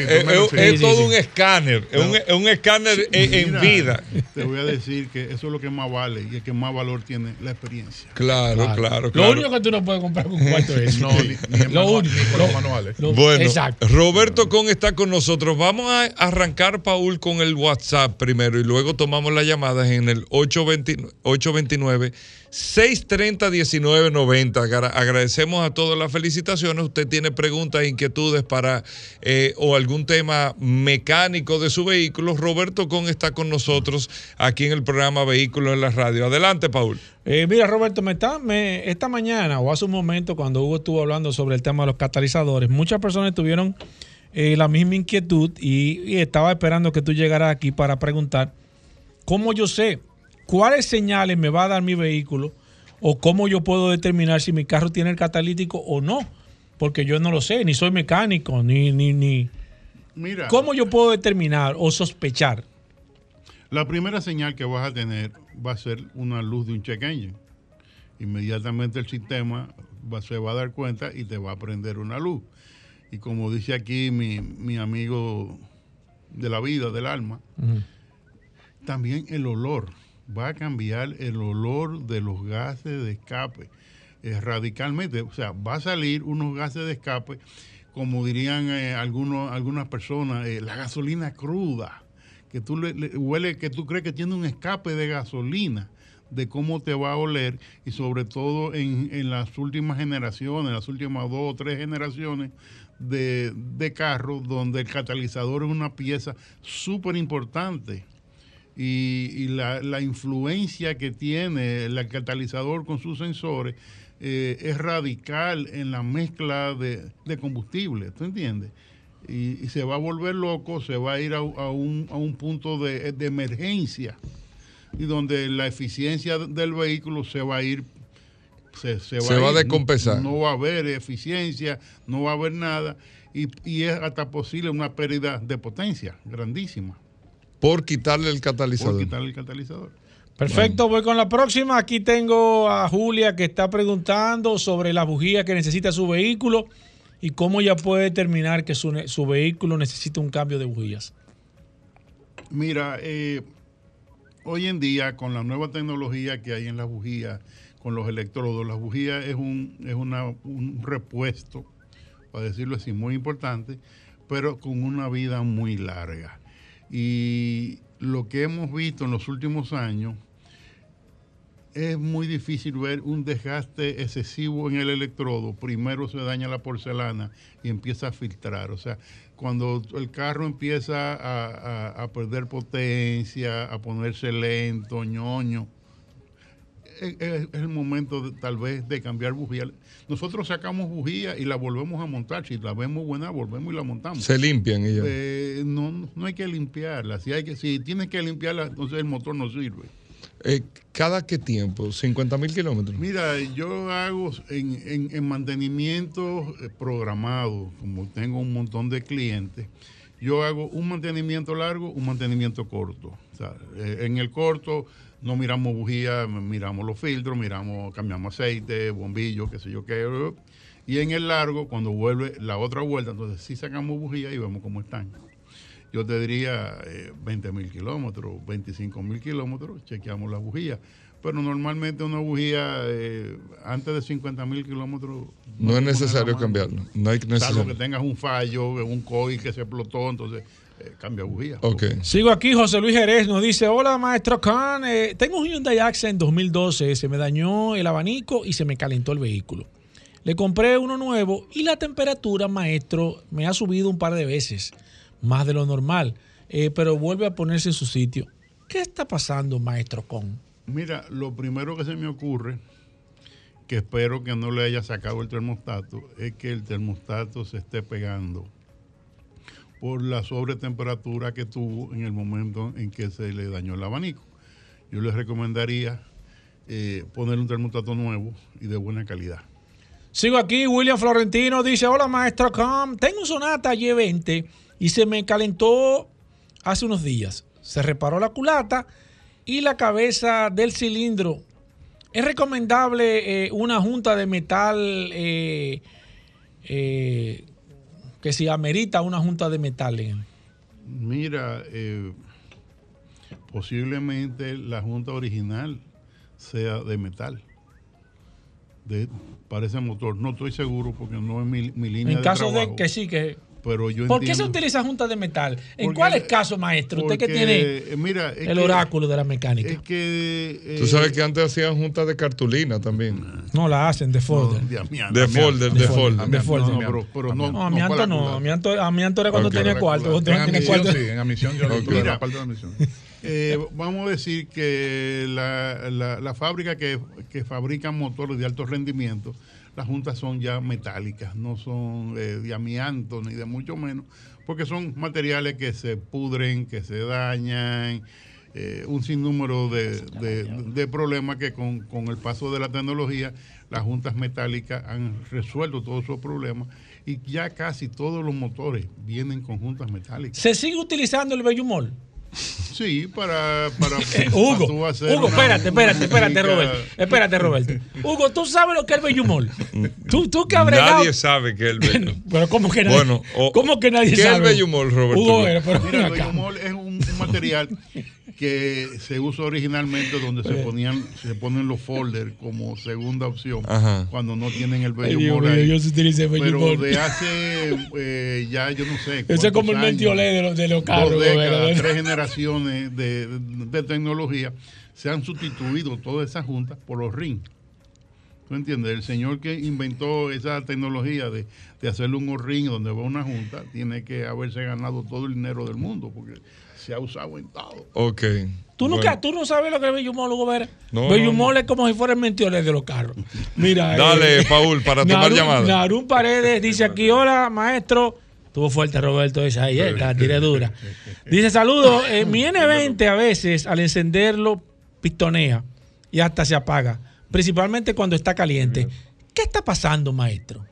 es- todo un escáner, es un, es un escáner en, en Mira, vida. Te voy a decir que eso es lo que más vale y el que más valor tiene la experiencia. Claro, claro, Lo claro. único que tú no puedes comprar con un cuarto es. No, ni- ni en Lo manual- único. ni con Lo- los manuales. lo- Bueno, Exacto. Roberto Con está con nosotros. Vamos a arrancar, Paul, con el WhatsApp primero y luego tomamos las llamadas en el 829 829 630 1990. Agra- Agradecemos a todas las felicitaciones. Usted tiene preguntas, inquietudes para eh, o algún tema mecánico de su vehículo. Roberto Con está con nosotros aquí en el programa Vehículos en la Radio. Adelante, Paul. Eh, mira, Roberto, me está, me- esta mañana o hace un momento cuando Hugo estuvo hablando sobre el tema de los catalizadores, muchas personas tuvieron eh, la misma inquietud y estaba esperando que tú llegaras aquí para preguntar cómo yo sé cuáles señales me va a dar mi vehículo o cómo yo puedo determinar si mi carro tiene el catalítico o no, porque yo no lo sé, ni soy mecánico, ni, ni, ni... Mira, ¿Cómo yo puedo determinar o sospechar? la primera señal que vas a tener va a ser una luz de un check engine. Inmediatamente el sistema va- se va a dar cuenta y te va a prender una luz. Y como dice aquí mi, mi amigo de la vida, del alma, también el olor. Va a cambiar el olor de los gases de escape eh, radicalmente. O sea, va a salir unos gases de escape, como dirían eh, algunos, algunas personas, eh, la gasolina cruda, que tú le, le- huele, que tú crees que tiene un escape de gasolina de cómo te va a oler y sobre todo en, en las últimas generaciones, las últimas dos o tres generaciones de, de carros donde el catalizador es una pieza súper importante y, y la, la influencia que tiene el catalizador con sus sensores eh, es radical en la mezcla de, de combustible, ¿tú entiendes? Y, y se va a volver loco, se va a ir a, a un, a un punto de, de emergencia y donde la eficiencia del vehículo se va a ir se, se Se va a descompensar. No, va a haber eficiencia, no va a haber nada y, y es hasta posible una pérdida de potencia grandísima Por quitarle el por catalizador. quitarle el catalizador. Perfecto, voy con la próxima. Aquí tengo a Julia que está preguntando sobre la bujía que necesita su vehículo y cómo ya puede determinar que su, vehículo necesita un cambio de bujías. Mira, eh, hoy en día con la nueva tecnología que hay en las bujías, con los electrodos, la bujía es un, es una, un repuesto, para decirlo así, muy importante, pero con una vida muy larga. Y lo que hemos visto en los últimos años es muy difícil ver un desgaste excesivo en el electrodo. Primero se daña la porcelana y empieza a filtrar. O sea, cuando el carro empieza a, perder potencia, a ponerse lento, ñoño, es, el momento de- tal vez de cambiar bujía. Nosotros sacamos bujía y la volvemos a montar. Si la vemos buena, volvemos y la montamos. Se limpian ya. Eh, no, no hay que limpiarla. Si, hay que, si tienes que limpiarla, entonces el motor no sirve. Eh, ¿Cada qué tiempo? ¿50 mil kilómetros? Mira, yo hago en, en- en mantenimiento eh, programado, como tengo un montón de clientes, yo hago un mantenimiento largo, un mantenimiento corto. O sea, en el corto no miramos bujía, miramos los filtros, miramos, cambiamos aceite, bombillo, qué sé yo qué. Y en el largo, cuando vuelve la otra vuelta, entonces sí sacamos bujía y vemos cómo están. Yo te diría eh, 20 mil kilómetros, 25 mil kilómetros, chequeamos la bujía. Pero normalmente una bujía eh, antes de 50 mil kilómetros... No es necesario cambiarlo. No hay Salvo necesario. que tengas un fallo, un coil que se explotó, entonces eh, cambia bujía. Ok. Sigo aquí, José Luis Jerez nos dice, hola maestro Khan, eh, tengo un Hyundai Accent 2012, se me dañó el abanico y se me calentó el vehículo. Le compré uno nuevo y la temperatura, maestro, me ha subido un par de veces, más de lo normal, eh, pero vuelve a ponerse en su sitio. ¿Qué está pasando, maestro Con? Mira, lo primero que se me ocurre, que espero que no le haya sacado el termostato, es que el termostato se esté pegando. Por la sobretemperatura que tuvo en el momento en que se le dañó el abanico. Yo les recomendaría eh, poner un termostato nuevo y de buena calidad. Sigo aquí, William Florentino dice, hola maestro Com, tengo un Sonata Y20 y se me calentó hace unos días. Se reparó la culata y la cabeza del cilindro. ¿Es recomendable eh, una junta de metal eh, eh, que si amerita una junta de metal? en- Mira, eh, posiblemente la junta original sea de metal. De, para ese motor. No estoy seguro porque no es mi, mi línea En de caso trabajo. de que sí, que... Pero yo ¿Por qué se utiliza junta de metal? ¿En Porque- cuáles casos, maestro? Usted que tiene eh, mira, es el que- oráculo de la mecánica. Es que. eh, Tú sabes que antes hacían juntas de cartulina también. No la hacen de folder. de amianto, De amianto. folder, de folder. De folder. No, pero, pero no, No, a no mi para Anto la no. culata. A mi Anto, a mi Anto era cuando Ok. tenía cuarto. Usted En no tiene admisión, cuarto. sí, en admisión yo lo Ok. tuve Mira. la parte de admisión. Eh, vamos a decir que la, la- la fábrica que, que fabrican motores de alto rendimiento, las juntas son ya metálicas, no son eh, de amianto ni de mucho menos, porque son materiales que se pudren, que se dañan, eh, un sinnúmero de, de- de problemas que con, con el paso de la tecnología las juntas metálicas han resuelto todos esos problemas y ya casi todos los motores vienen con juntas metálicas. ¿Se sigue utilizando el Bellumol? Sí, para, para, (laughs) Eh, para Hugo, tú hacer Hugo, una- espérate, espérate, espérate, música- Roberto. Espérate, Roberto. Hugo, ¿tú sabes lo que es el Bellumol? ¿Tú, tú que bregado- Nadie sabe que es el bello. (laughs) Pero ¿cómo que nadie, Bueno, o- ¿cómo que nadie ¿qué es el sabe? bellumol, Roberto? Hugo, pero, pero Mira, el bellumol es un, un material que se usa originalmente donde se ponían se ponen los folders como segunda opción Ajá. cuando no tienen el mío, ahí. yo sí utilicé Pero Bellumol. de hace eh, ya yo no sé. Ese es como el mentiolé de los, de los carros. dos décadas, tres generaciones de, de- de tecnología, se han sustituido todas esas juntas por los rings. ¿Tú entiendes? El señor que inventó esa tecnología de, de hacerle un ring donde va una junta, tiene que haberse ganado todo el dinero del mundo, porque se ha usado en todo. Ok. ¿Tú, nunca, Bueno. tú no sabes lo que es Bellumol, Hugo Vera. No, Bellumol es como si fuera el mentiolé de los carros. Mira. (laughs) Dale, eh, Paul, para (laughs) tomar Narún- llamada. Narún Paredes (laughs) dice aquí, hola, maestro. Tuvo fuerte Roberto esa ahí, eh, la tiré dura. Dice, saludos, eh, mi N20 a veces al encenderlo pistonea y hasta se apaga, principalmente cuando está caliente. ¿Qué está pasando, maestro?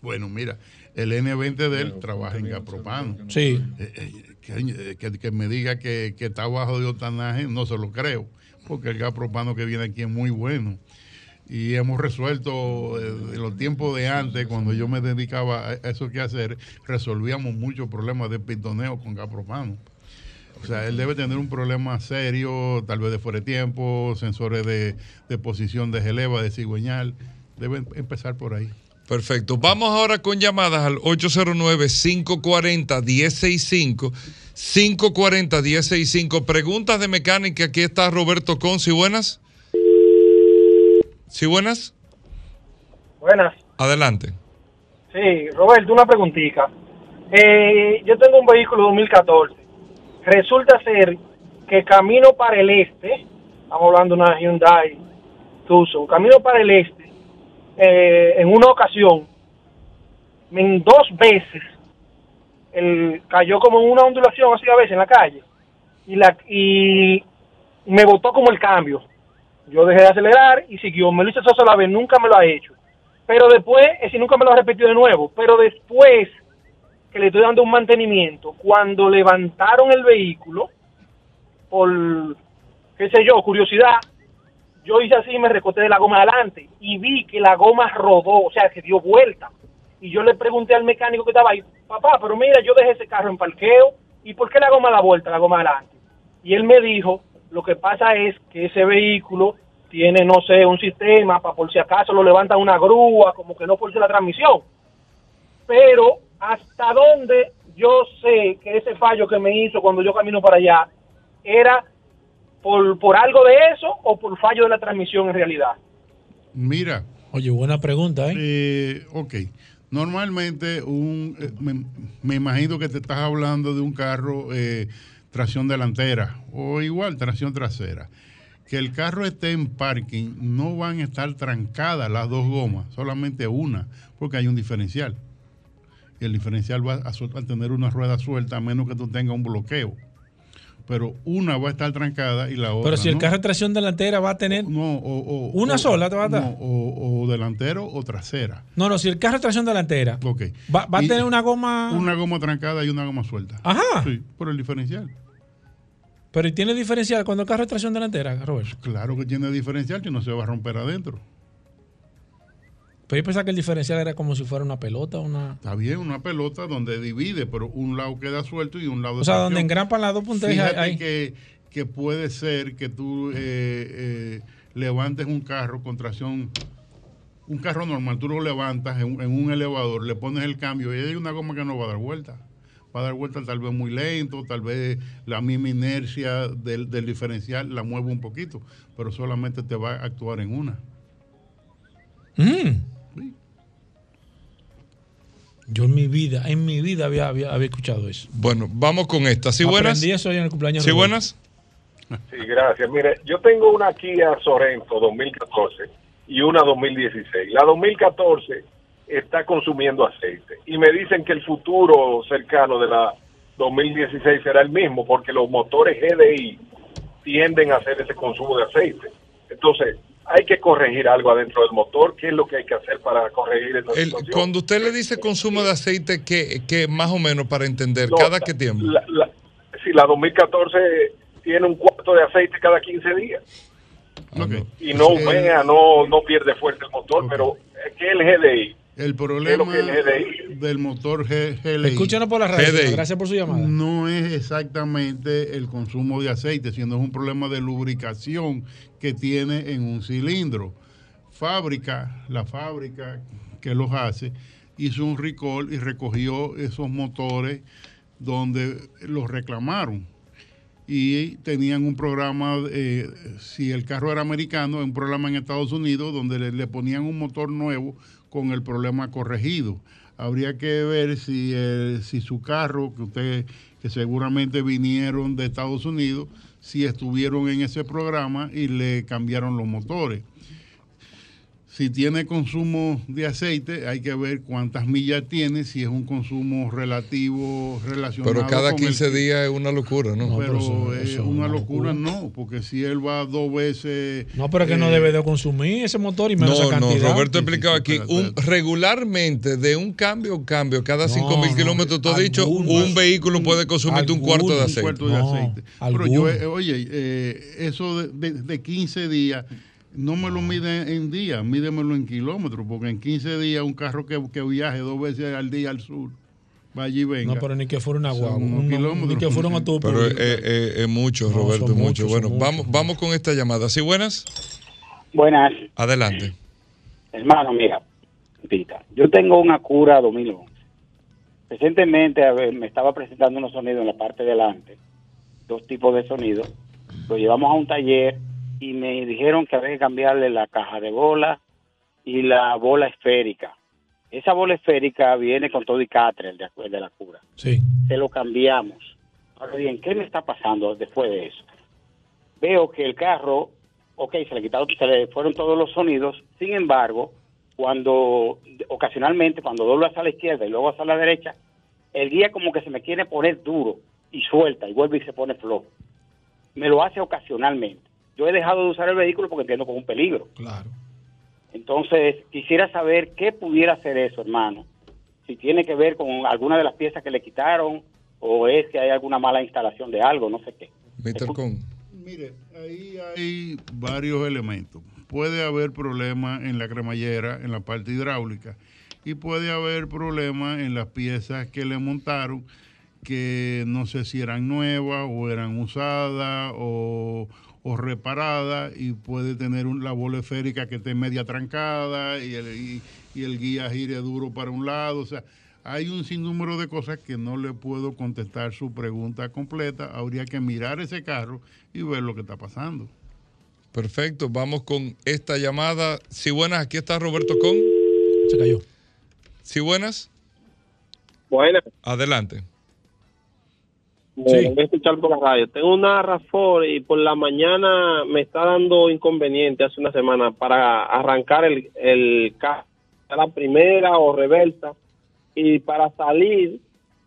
Bueno, mira, el N20 de él trabaja en Gapropano. Sí. Eh, eh, que, que- que me diga que, que está bajo de octanaje, no se lo creo, porque el gas propano que viene aquí es muy bueno. Y hemos resuelto eh, en los tiempos de antes, cuando yo me dedicaba a eso que hacer, resolvíamos muchos problemas de pistoneo con gas propano. O sea, él debe tener un problema serio, tal vez de fuera de tiempo, sensores de, de posición de geleva, de cigüeñal. Debe empezar por ahí. Perfecto. Vamos ahora con llamadas al 809-540-1065. 540-1065. Preguntas de mecánica. Aquí está Roberto Conci. Buenas. ¿Sí, buenas? Buenas. Adelante. Sí, Roberto, una preguntita. Eh, yo tengo un vehículo 2014. Resulta ser que camino para el este, estamos hablando de una Hyundai Tucson, camino para el este, eh, en una ocasión, en dos veces, el, cayó como una ondulación así a veces en la calle y, la, y me botó como el cambio. Yo dejé de acelerar y siguió. Me lo eso sola vez, nunca me lo ha hecho. Pero después, ese nunca me lo ha repetido de nuevo. Pero después que le estoy dando un mantenimiento, cuando levantaron el vehículo, por, qué sé yo, curiosidad, yo hice así y me recorté de la goma adelante y vi que la goma rodó, o sea, que dio vuelta. Y yo le pregunté al mecánico que estaba ahí, papá, pero mira, yo dejé ese carro en parqueo, ¿y por qué la goma da vuelta, la goma adelante? Y él me dijo, lo que pasa es que ese vehículo tiene, no sé, un sistema para por si acaso lo levanta una grúa, como que no force la transmisión. Pero hasta dónde yo sé que ese fallo que me hizo cuando yo camino para allá era por, por algo de eso o por fallo de la transmisión en realidad. Mira. Oye, buena pregunta, ¿eh? Eh, ok. Normalmente, un, eh, me, me imagino que te estás hablando de un carro eh, tracción delantera o igual tracción trasera. Que el carro esté en parking, no van a estar trancadas las dos gomas, solamente una, porque hay un diferencial. y el diferencial va a, a tener una rueda suelta a menos que tú tengas un bloqueo. Pero una va a estar trancada y la otra Pero si el no. carro de tracción delantera va a tener. No, o, o- Una o- sola te va a dar. no, o, o delantero o trasera. No, no, si el carro de tracción delantera Ok. va, va a tener una goma. Una goma trancada y una goma suelta. Ajá. Sí, por el diferencial. Pero ¿y tiene diferencial cuando el carro es tracción delantera, Roberto? Claro que tiene diferencial que no se va a romper adentro. Pero yo pensaba que el diferencial era como si fuera una pelota, una. Está bien, una pelota donde divide, pero un lado queda suelto y un lado O sea, donde engrampan las dos Fíjate ahí. que, que puede ser que tú eh, eh, levantes un carro con tracción, un carro normal, tú lo levantas en, en un elevador, le pones el cambio y hay una goma que no va a dar vuelta. Va a dar vuelta tal vez muy lento, tal vez la misma inercia del, del diferencial la mueve un poquito, pero solamente te va a actuar en una. Mm. Yo en mi vida, en mi vida había, había, había escuchado eso. Bueno, vamos con esta. ¿Sí buenas? Aprendí eso en el cumpleaños. ¿Sí buenas? Sí, gracias. Mire, yo tengo una Kia Sorento 2014 y una 2016. La 2014 está consumiendo aceite y me dicen que el futuro cercano de la 2016 será el mismo porque los motores GDI tienden a hacer ese consumo de aceite. Entonces, hay que corregir algo adentro del motor. ¿Qué es lo que hay que hacer para corregir esa El- situación? cuando usted le dice consumo de aceite, ¿qué, qué más o menos para entender? No, ¿Cada qué tiempo? La, la- si la 2014 tiene un cuarto de aceite cada 15 días. Y no humea, no, no pierde fuerza el motor, pero es que el GDI. El ¿Qué es lo problema del motor G- GLI. Escúchanos por la radio, GDI. Gracias por su llamada. No es exactamente el consumo de aceite, sino es un problema de lubricación que tiene en un cilindro. Fábrica, la fábrica que los hace, hizo un recall y recogió esos motores donde los reclamaron. Y tenían un programa, eh, si el carro era americano, un programa en Estados Unidos donde le, le ponían un motor nuevo con el problema corregido. Habría que ver si, eh, si su carro, que usted, que seguramente vinieron de Estados Unidos, si estuvieron en ese programa y le cambiaron los motores. Si tiene consumo de aceite, hay que ver cuántas millas tiene, si es un consumo relativo, relacionado Pero cada con el 15 días es una locura, ¿no? pero es una locura, no, porque si él va dos veces. No, pero es que no eh, debe de consumir ese motor y menos No, esa no, cantidad. Roberto explicaba aquí, un, regularmente de un cambio a cambio, cada 5 mil no, kilómetros, tú has dicho, un vehículo puede consumirte un cuarto de un aceite. cuarto de aceite. Pero yo, eh, oye, eh, eso de, de- de 15 días, no me lo miden en días, mídemelo en kilómetros, porque en 15 días un carro que, que viaje dos veces al día al sur, va allí y venga. No, pero ni que fuera una guagua. un-. Ni que fuera un autobús. Pero es, es- es mucho, No, Roberto, mucho. muchos, Bueno, vamos, vamos con esta llamada. ¿Sí, buenas? Buenas, Adelante. hermano, mira, Pita, yo tengo una cura 2011. Recientemente a ver, me estaba presentando unos sonidos en la parte de delante, dos tipos de sonidos. Lo llevamos a un taller y me dijeron que había que cambiarle la caja de bola y la bola esférica. Esa bola esférica viene con todo y catre de, acu- de la cura. Sí. Se lo cambiamos. Ahora bien, ¿qué me está pasando después de eso? Veo que el carro, ok, se le quitaron, se le fueron todos los sonidos. Sin embargo, cuando ocasionalmente, cuando doblo hacia la izquierda y luego hacia la derecha, el guía como que se me quiere poner duro y suelta y vuelve y se pone flojo. Me lo hace ocasionalmente. Yo he dejado de usar el vehículo porque entiendo que es un peligro. Claro. Entonces, quisiera saber qué pudiera hacer eso, hermano. Si tiene que ver con alguna de las piezas que le quitaron o es que hay alguna mala instalación de algo, no sé qué. Mr. Con. Mire, ahí hay varios elementos. Puede haber problemas en la cremallera, en la parte hidráulica, y puede haber problemas en las piezas que le montaron, que no sé si eran nuevas o eran usadas o, o reparadas, y puede tener un- la bola esférica que esté media trancada y el, y- y el guía gire duro para un lado. O sea, hay un sinnúmero de cosas que no le puedo contestar su pregunta completa. Habría que mirar ese carro y ver lo que está pasando. Perfecto, vamos con esta llamada. Si buenas, aquí está Roberto Con. Se cayó. Si buenas, Buenas. adelante. Voy a escuchar por la radio. Tengo una RAV4 y por la mañana me está dando inconveniente hace una semana para arrancar el, el carro a la primera o reversa. y para salir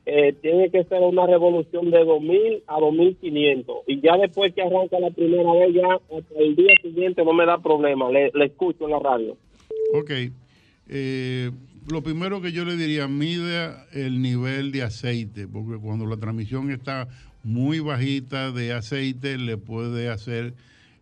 eh, tiene que ser una revolución de 2000 a 2500 y ya después que arranca la primera vez ya hasta el día siguiente no me da problema, le, le escucho en la radio. Ok. Eh, lo primero que yo le diría, mide el nivel de aceite, porque cuando la transmisión está muy bajita de aceite, le puede hacer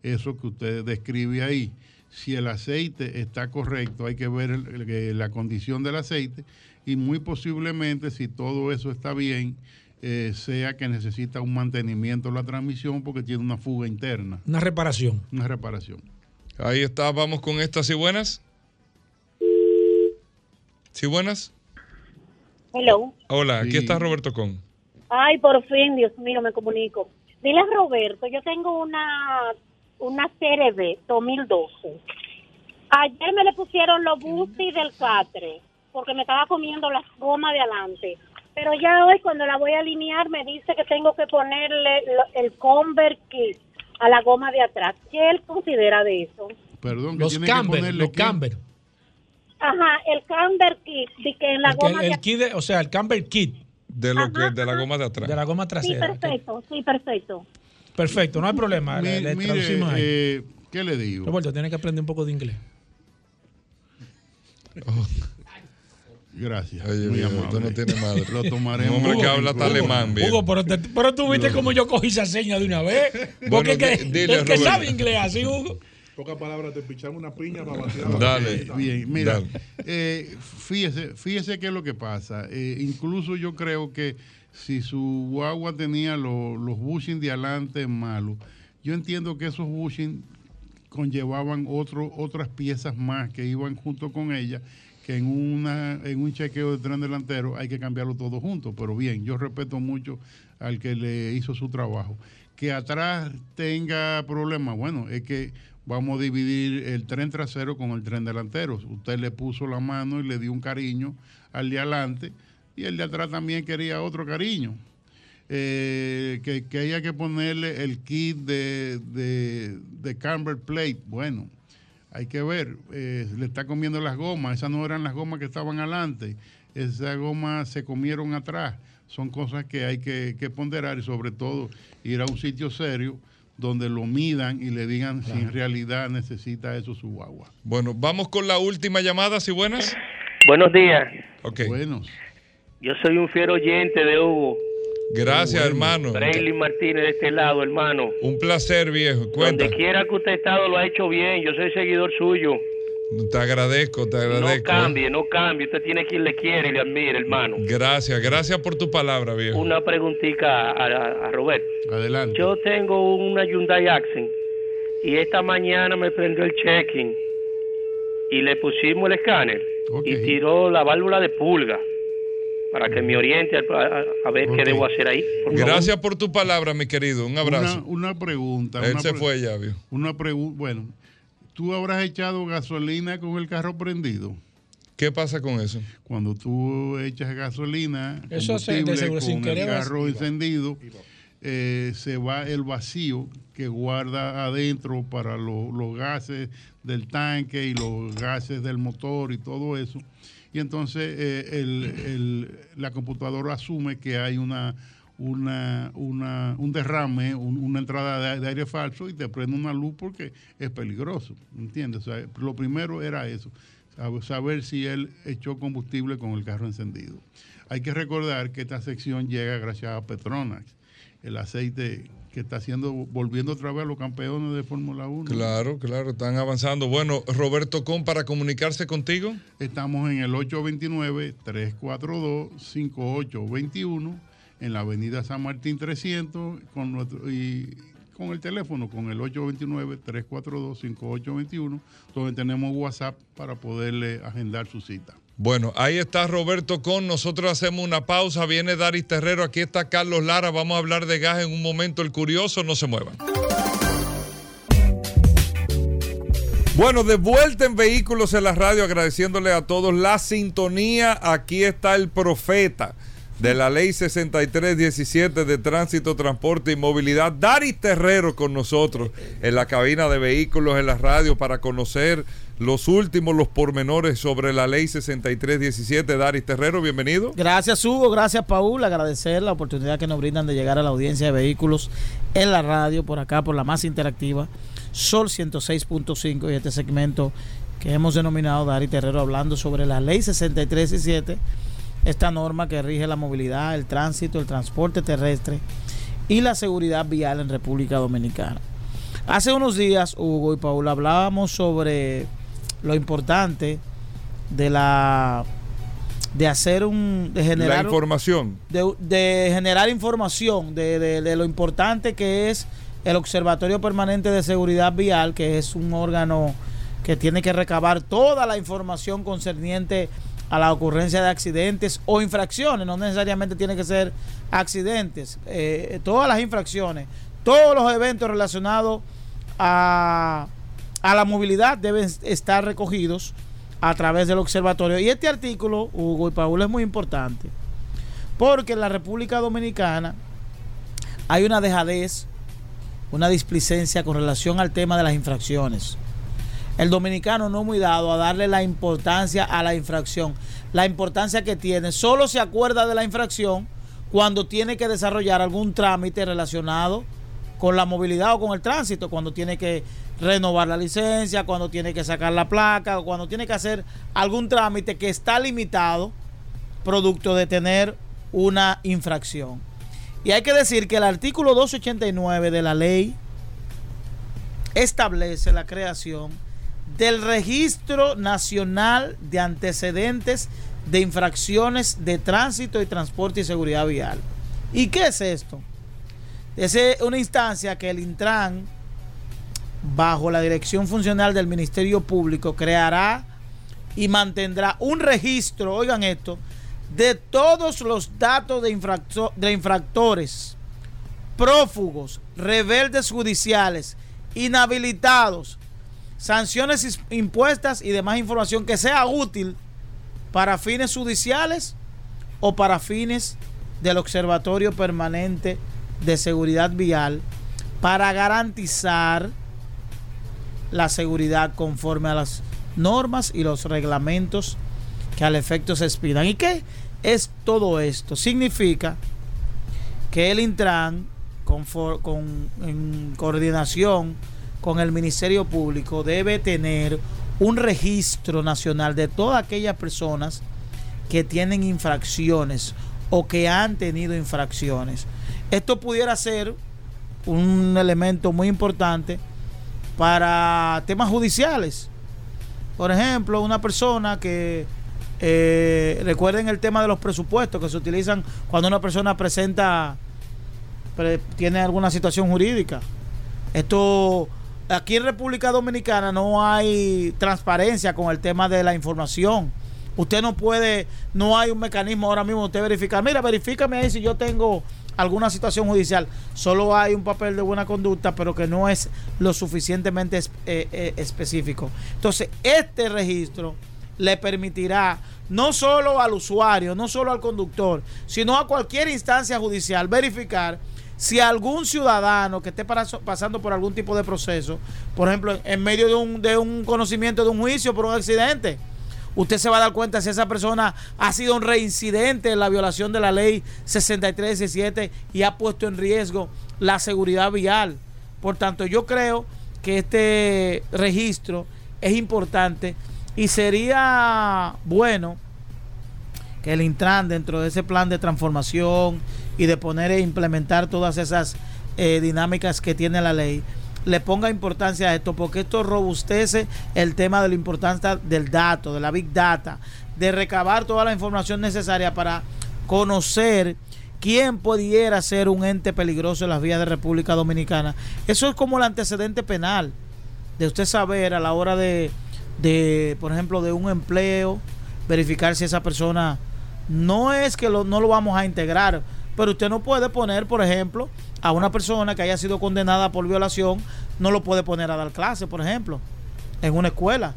eso que usted describe ahí. Si el aceite está correcto, hay que ver el- el- que la condición del aceite y muy posiblemente, si todo eso está bien, eh, sea que necesita un mantenimiento de la transmisión porque tiene una fuga interna. Una reparación. Una reparación. Ahí está, vamos con estas y buenas. ¿Sí buenas? Hello. Hola, aquí está Roberto Con. Ay, por fin, Dios mío, me comunico. Dile a Roberto, yo tengo una una CRB 2012. Ayer me le pusieron los busti del catre porque me estaba comiendo las gomas de adelante. Pero ya hoy cuando la voy a alinear me dice que tengo que ponerle lo- el Convert Kit a la goma de atrás. ¿Qué él considera de eso? Perdón, que Los tiene que camber, ponerle los camber. Ajá, el Convert Kit, de que en la El, goma el de kit de- o sea, el camber kit. De lo que, de la goma de atrás. De la goma Sí, trasera. perfecto, sí, perfecto. Perfecto, no hay problema. Le, Mi- le mire, traducimos ahí. eh, ¿qué le digo? Roberto, tiene que aprender un poco de inglés. Gracias. Oye, muy amable. tú no tienes madre. Lo tomaremos. Un hombre que habla alemán, viejo. Hugo, pero, te- pero tú viste como yo cogí esa seña de una vez. Porque Bueno, que, di- dile, el que Roberto. sabe inglés así, Hugo. Pocas palabras, te pichamos una piña para vaciar. Dale. Bien, mira, Dale. eh, fíjese, fíjese qué es lo que pasa. Eh, incluso yo creo que si su guagua tenía lo- los bushing de adelante malos, yo entiendo que esos bushing conllevaban otro, otras piezas más que iban junto con ella, que en, una, en un chequeo de tren delantero hay que cambiarlo todo junto. Pero bien, yo respeto mucho al que le hizo su trabajo. Que atrás tenga problemas, bueno, es que vamos a dividir el tren trasero con el tren delantero. Usted le puso la mano y le dio un cariño al de adelante y el de atrás también quería otro cariño. Eh, que, que haya que ponerle el kit de, de, Camber Plate. Bueno, hay que ver, eh, le está comiendo las gomas, esas no eran las gomas que estaban adelante, esas gomas se comieron atrás. Son cosas que hay que, que ponderar y sobre todo ir a un sitio serio donde lo midan y le digan si en realidad necesita eso su guagua. Bueno, vamos con la última llamada, ¿sí buenas? Buenos días. Ok. Buenos. Yo soy un fiel oyente de Hugo. Gracias, hermano. Braylon Martínez de este lado, hermano. Un placer, viejo. Cuenta. Donde quiera que usted ha estado lo ha hecho bien. Yo soy seguidor suyo. Te agradezco, te No agradezco. ¿eh? cambie, no cambie. Usted tiene quien le quiere y le admire, hermano. Gracias, gracias por tu palabra, viejo. Una preguntita a, a, a Robert. Adelante. Yo tengo una Hyundai Accent y esta mañana me prendió el check-in y le pusimos el escáner y tiró la válvula de pulga para que me oriente a, a- a ver qué debo hacer ahí. por favor. Gracias por tu palabra, mi querido. Un abrazo. Una, una pregunta. Él una se pre- fue ya, viejo. Una pregunta, bueno, ¿tú habrás echado gasolina con el carro prendido? ¿Qué pasa con eso? Cuando tú echas gasolina, Eso se- de combustible seguro, con sin el carro encendido, eh, se va el vacío que guarda adentro para lo- los gases del tanque y los gases del motor y todo eso. Y entonces eh, el- el- la computadora asume que hay una, una, una- un derrame, un- una entrada de, de aire falso y te prende una luz porque es peligroso. ¿Entiendes? O sea, lo primero era eso, sab- saber si él echó combustible con el carro encendido. Hay que recordar que esta sección llega gracias a Petronas, el aceite que está haciendo, volviendo otra vez a los campeones de Fórmula 1. Claro, claro, están avanzando. Bueno, Roberto Con, para comunicarse contigo. Estamos en el 829-342-5821 en la avenida San Martín 300 con nuestro, y con el teléfono, con el 829-342-5821, donde tenemos WhatsApp para poderle agendar su cita. Bueno, ahí está Roberto Con. Nosotros hacemos una pausa. Viene Daris Terrero. Aquí está Carlos Lara. Vamos a hablar de gas en un momento. El curioso, no se muevan. Bueno, de vuelta en Vehículos en la Radio, agradeciéndole a todos la sintonía. Aquí está el profeta de la ley 6317 de tránsito, transporte y movilidad, Daris Terrero con nosotros en la cabina de Vehículos en la Radio para conocer los últimos, los pormenores sobre la ley 6317. Daris Terrero, bienvenido. Gracias Hugo, gracias Paul, agradecer la oportunidad que nos brindan de llegar a la audiencia de vehículos en la radio, por acá, por la más interactiva, Sol 106.5 y este segmento que hemos denominado Dari Terrero hablando sobre la ley 6317, esta norma que rige la movilidad, el tránsito, el transporte terrestre y la seguridad vial en República Dominicana. Hace unos días, Hugo y Paul, hablábamos sobre lo importante de la de hacer un de generar La información. de, de generar información de, de- de lo importante que es el Observatorio Permanente de Seguridad Vial, que es un órgano que tiene que recabar toda la información concerniente a la ocurrencia de accidentes o infracciones, no necesariamente tiene que ser accidentes, eh, todas las infracciones, todos los eventos relacionados a, a la movilidad deben estar recogidos a través del observatorio. Y este artículo, Hugo y Paul, es muy importante, porque en la República Dominicana hay una dejadez, una displicencia con relación al tema de las infracciones. El dominicano no es muy dado a darle la importancia a la infracción, la importancia que tiene. Solo se acuerda de la infracción cuando tiene que desarrollar algún trámite relacionado con la movilidad o con el tránsito, cuando tiene que renovar la licencia, cuando tiene que sacar la placa cuando tiene que hacer algún trámite que está limitado producto de tener una infracción. Y hay que decir que el artículo 289 de la ley establece la creación del Registro Nacional de Antecedentes de Infracciones de Tránsito y Transporte y Seguridad Vial. ¿Y qué es esto? Es eh, una instancia que el Intran, bajo la dirección funcional del Ministerio Público, creará y mantendrá un registro, oigan esto, de todos los datos de, de infractores, prófugos, rebeldes judiciales, inhabilitados, sanciones impuestas y demás información que sea útil para fines judiciales o para fines del Observatorio Permanente de Seguridad Vial para garantizar la seguridad conforme a las normas y los reglamentos que al efecto se expidan. ¿Y qué es todo esto? Significa que el Intran, confor- con- en coordinación con el Ministerio Público, debe tener un registro nacional de todas aquellas personas que tienen infracciones o que han tenido infracciones. Esto pudiera ser un elemento muy importante para temas judiciales. Por ejemplo, una persona que eh, recuerden el tema de los presupuestos que se utilizan cuando una persona presenta pre- tiene alguna situación jurídica. Esto aquí en República Dominicana no hay transparencia con el tema de la información. Usted no puede, no hay un mecanismo ahora mismo usted verificar. Mira, verifícame ahí si yo tengo alguna situación judicial. Solo hay un papel de buena conducta, pero que no es lo suficientemente eh, eh, específico. Entonces, este registro le permitirá no solo al usuario, no solo al conductor, sino a cualquier instancia judicial verificar si algún ciudadano que esté pasando por algún tipo de proceso, por ejemplo, en- medio de un conocimiento de un juicio por un accidente, usted se va a dar cuenta si esa persona ha sido un reincidente en la violación de la ley 6317 y ha puesto en riesgo la seguridad vial. Por tanto, yo creo que este registro es importante y sería bueno que el Intran dentro de ese plan de transformación y de poner e implementar todas esas eh, dinámicas que tiene la ley, le ponga importancia a esto, porque esto robustece el tema de la importancia del dato, de la big data, de recabar toda la información necesaria para conocer quién pudiera ser un ente peligroso en las vías de República Dominicana. Eso es como el antecedente penal, de usted saber a la hora de, de por ejemplo, de un empleo, verificar si esa persona no es que no lo vamos a integrar, pero usted no puede poner, por ejemplo, a una persona que haya sido condenada por violación, no lo puede poner a dar clase, por ejemplo, en una escuela.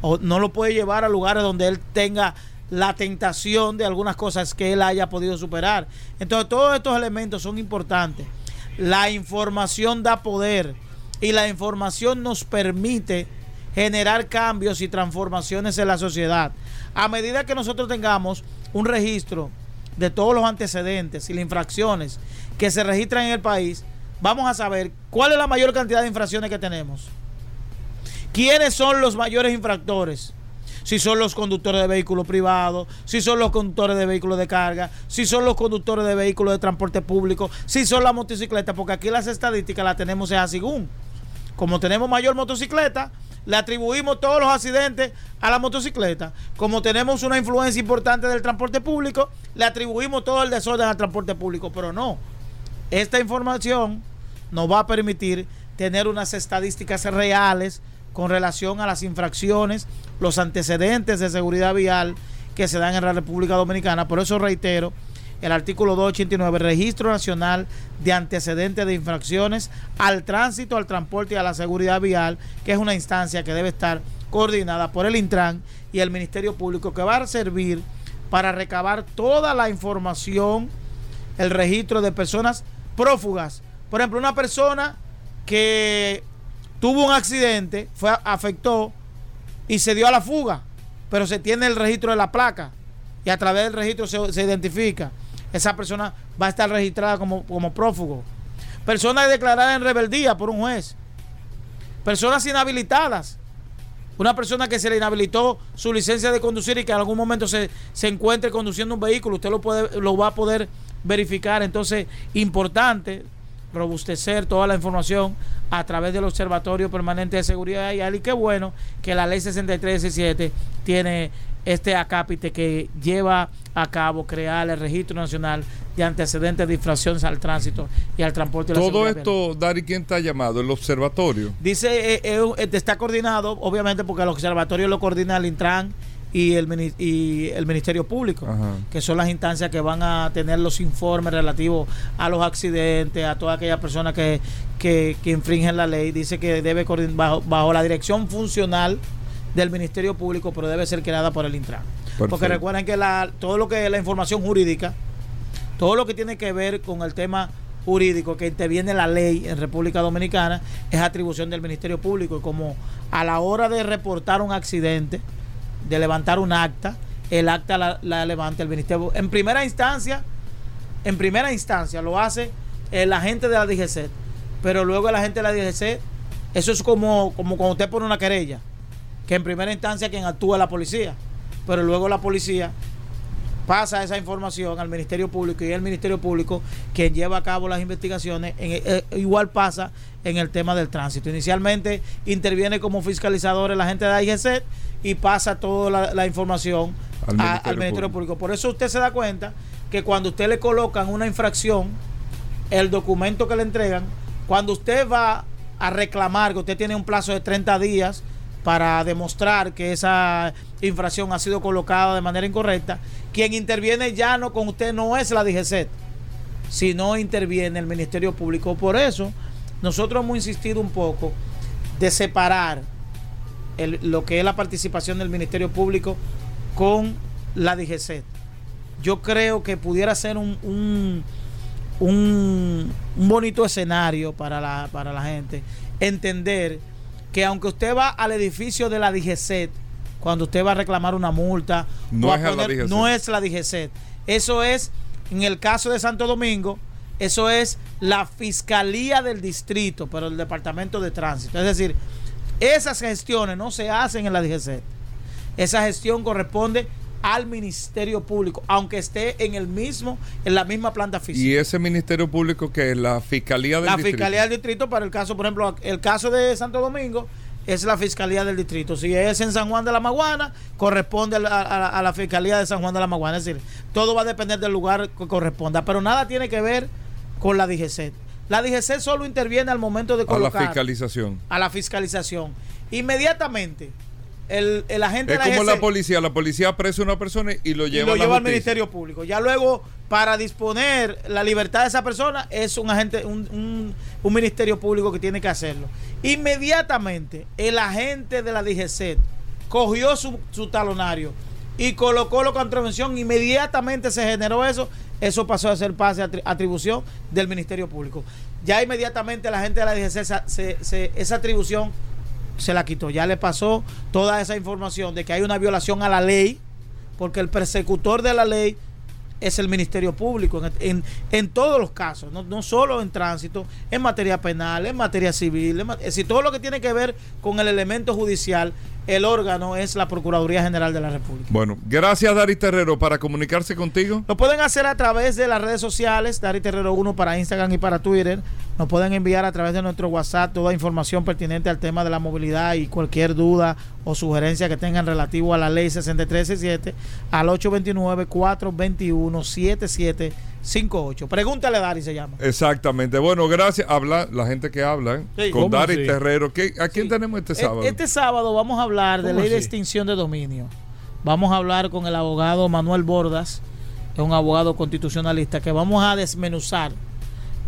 O no lo puede llevar a lugares donde él tenga la tentación de algunas cosas que él haya podido superar. Entonces, todos estos elementos son importantes. La información da poder y la información nos permite generar cambios y transformaciones en la sociedad. A medida que nosotros tengamos un registro de todos los antecedentes y las infracciones que se registran en el país, vamos a saber cuál es la mayor cantidad de infracciones que tenemos. ¿Quiénes son los mayores infractores? Si son los conductores de vehículos privados, si son los conductores de vehículos de carga, si son los conductores de vehículos de transporte público, si son las motocicletas, porque aquí las estadísticas las tenemos en según. Como tenemos mayor motocicleta, le atribuimos todos los accidentes a la motocicleta. Como tenemos una influencia importante del transporte público, le atribuimos todo el desorden al transporte público. Pero no, esta información nos va a permitir tener unas estadísticas reales con relación a las infracciones, los antecedentes de seguridad vial que se dan en la República Dominicana. Por eso reitero el artículo 289, Registro Nacional de Antecedentes de Infracciones al Tránsito, al Transporte y a la Seguridad Vial, que es una instancia que debe estar coordinada por el Intran y el Ministerio Público, que va a servir para recabar toda la información, el registro de personas prófugas. Por ejemplo, una persona que tuvo un accidente, fue, afectó y se dio a la fuga, pero se tiene el registro de la placa y a través del registro se, se identifica. Esa persona va a estar registrada como, como prófugo. Personas declaradas en rebeldía por un juez. Personas inhabilitadas. Una persona que se le inhabilitó su licencia de conducir y que en algún momento se, se encuentre conduciendo un vehículo, usted lo, puede, lo va a poder verificar. Entonces, importante robustecer toda la información a través del Observatorio Permanente de Seguridad y qué bueno que la ley 6317 tiene este acápite que lleva a cabo crear el registro nacional de antecedentes de infracciones al tránsito y al transporte. Todo esto, Dari, ¿quién está llamado? ¿El observatorio? Dice, eh, eh, está coordinado, obviamente, porque el observatorio lo coordina el Intran y el, y el Ministerio Público, que son las instancias que van a tener los informes relativos a los accidentes, a todas aquellas personas que, que, infringen la ley. Dice que debe bajo, bajo la dirección funcional del Ministerio Público, pero debe ser creada por el Intran. Porque recuerden que la, todo lo que es la información jurídica, todo lo que tiene que ver con el tema jurídico que interviene la ley en República Dominicana es atribución del Ministerio Público y como a la hora de reportar un accidente, de levantar un acta, el acta la, levanta el Ministerio. En primera instancia, en primera instancia lo hace el agente de la DGC, pero luego el agente de la DGC, eso es como, como cuando usted pone una querella, que en primera instancia quien actúa es la policía, pero luego la policía pasa esa información al Ministerio Público y el Ministerio Público quien lleva a cabo las investigaciones, eh, igual pasa en el tema del tránsito. Inicialmente interviene como fiscalizador el agente de la IGC y pasa toda la, información al, Ministerio, Público. Por eso usted se da cuenta que cuando usted le colocan una infracción, el documento que le entregan, cuando usted va a reclamar que usted tiene un plazo de 30 días para demostrar que esa infracción ha sido colocada de manera incorrecta, quien interviene ya no con usted no es la DGC, sino interviene el Ministerio Público. Por eso nosotros hemos insistido un poco de separar lo que es la participación del Ministerio Público con la DGC. Yo creo que pudiera ser un, bonito escenario para la gente entender que aunque usted va al edificio de la DGC, cuando usted va a reclamar una multa, no, es, la no es la DGC. Eso es, en el caso de Santo Domingo, eso es la Fiscalía del Distrito, pero el Departamento de Tránsito. Es decir, esas gestiones no se hacen en la DGC. Esa gestión corresponde al Ministerio Público, aunque esté en el mismo, en la misma planta física. ¿Y ese Ministerio Público que es la Fiscalía del la Distrito? La Fiscalía del Distrito para el caso, por ejemplo, el caso de Santo Domingo es la Fiscalía del Distrito. Si es en San Juan de la Maguana, corresponde a la, a la Fiscalía de San Juan de la Maguana. Es decir, todo va a depender del lugar que corresponda, pero nada tiene que ver con la DGC. La DGC solo interviene al momento de colocar... A la fiscalización. A la fiscalización. Inmediatamente, el, el agente es como la policía. La policía apresa a una persona y lo lleva, lo lleva al Ministerio Público. Ya luego, para disponer la libertad de esa persona, es un agente, un, un, Ministerio Público que tiene que hacerlo. Inmediatamente, el agente de la DGC cogió su, su talonario y colocó la contravención. Inmediatamente se generó eso eso pasó a ser pase a atribución del Ministerio Público. Ya inmediatamente la gente de la DGC, esa atribución se la quitó. Ya le pasó toda esa información de que hay una violación a la ley, porque el persecutor de la ley es el Ministerio Público en, en- todos los casos, no, no solo en tránsito, en materia penal, en materia civil, en es decir, todo lo que tiene que ver con el elemento judicial, el órgano es la Procuraduría General de la República. Bueno, gracias Dari Terrero para comunicarse contigo. Lo pueden hacer a través de las redes sociales, Dari Terrero 1 para Instagram y para Twitter. Nos pueden enviar a través de nuestro WhatsApp toda información pertinente al tema de la movilidad y cualquier duda o sugerencia que tengan relativo a la ley 6367 al 829-421-7758. Pregúntale, Dari, se llama. Exactamente. Bueno, gracias. Habla la gente que habla ¿eh? Sí. con ¿Cómo Dari así? Terrero. ¿Qué- ¿A quién tenemos este E- sábado? Este sábado vamos a hablar de ¿Cómo ley de extinción de dominio. Vamos a hablar con el abogado Manuel Bordas, que es un abogado constitucionalista, que vamos a desmenuzar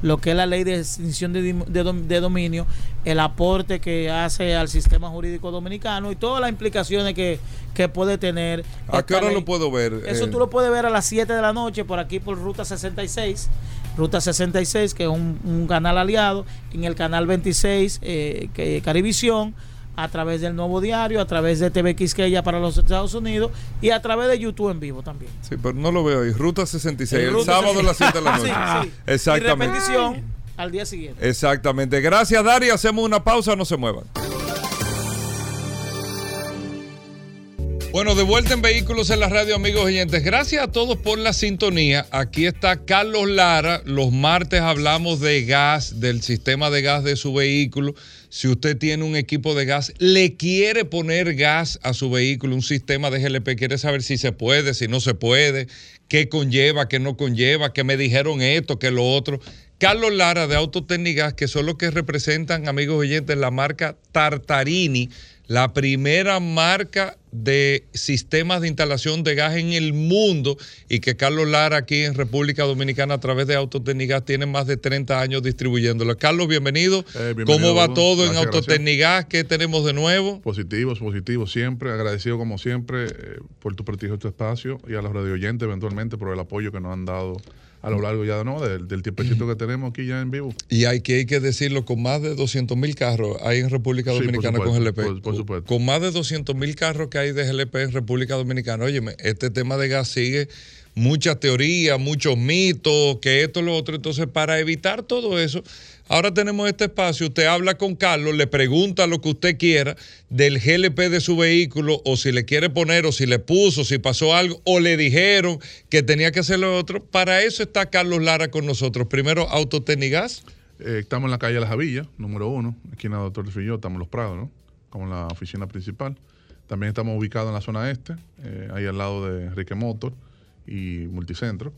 lo que es la ley de extinción de, de dom- de dominio, el aporte que hace al sistema jurídico dominicano y todas las implicaciones que, que puede tener. ¿A qué hora ley. lo puedo ver? Eso Eh, tú lo puedes ver a las 7 de la noche por aquí por Ruta 66. Ruta 66, que es un, un canal aliado, en el canal 26, eh, que, Carivisión, a través del Nuevo Diario, a través de TV Quisqueya para los Estados Unidos y a través de YouTube en vivo también. Sí, pero no lo veo ahí. Ruta 66, En el Ruta sábado a las 7 de la (laughs) 66. noche. Sí, sí. Y Exactamente. repetición al día siguiente. Exactamente. Gracias, Dari. Hacemos una pausa, no se muevan. Bueno, de vuelta en Vehículos en la Radio, amigos oyentes. Gracias a todos por la sintonía. Aquí está Carlos Lara. Los martes hablamos de gas, del sistema de gas de su vehículo. Si usted tiene un equipo de gas, le quiere poner gas a su vehículo, un sistema de GLP, quiere saber si se puede, si no se puede, qué conlleva, qué no conlleva, que me dijeron esto, que lo otro. Carlos Lara de Autotécnicas, que son los que representan, amigos oyentes, la marca Tartarini, la primera marca de sistemas de instalación de gas en el mundo y que Carlos Lara aquí en República Dominicana a través de Autotécnicas tiene más de 30 años distribuyéndolo. Carlos, bienvenido. Eh, bienvenido, ¿Cómo va todo en Gracias, Autotécnicas? ¿Qué tenemos de nuevo? Positivos, positivos, siempre. Agradecido como siempre eh, por tu prestigio, tu espacio y a los radio oyentes eventualmente por el apoyo que nos han dado a lo largo ya ¿no? del, del tiempecito que tenemos aquí ya en vivo. Y hay que, hay que decirlo, con más de 200 mil carros hay en República Sí, Dominicana con GLP. por- por supuesto. Con más de 200 mil carros que hay de GLP en República Dominicana. Óyeme, este tema de gas sigue muchas teorías, muchos mitos, que esto, lo otro. Entonces, para evitar todo eso, ahora tenemos este espacio. Usted habla con Carlos, le pregunta lo que usted quiera del GLP de su vehículo, o si le quiere poner, o si le puso, si pasó algo, o le dijeron que tenía que hacer lo otro. Para eso está Carlos Lara con nosotros. Primero, Autotecnigas. Eh, estamos en la calle Las Javillas, número uno, aquí en la Doctor Filló, estamos en Los Prados, ¿no? Como la oficina principal. También estamos ubicados en la zona este, eh, ahí al lado de Enrique Motor y Multicentro.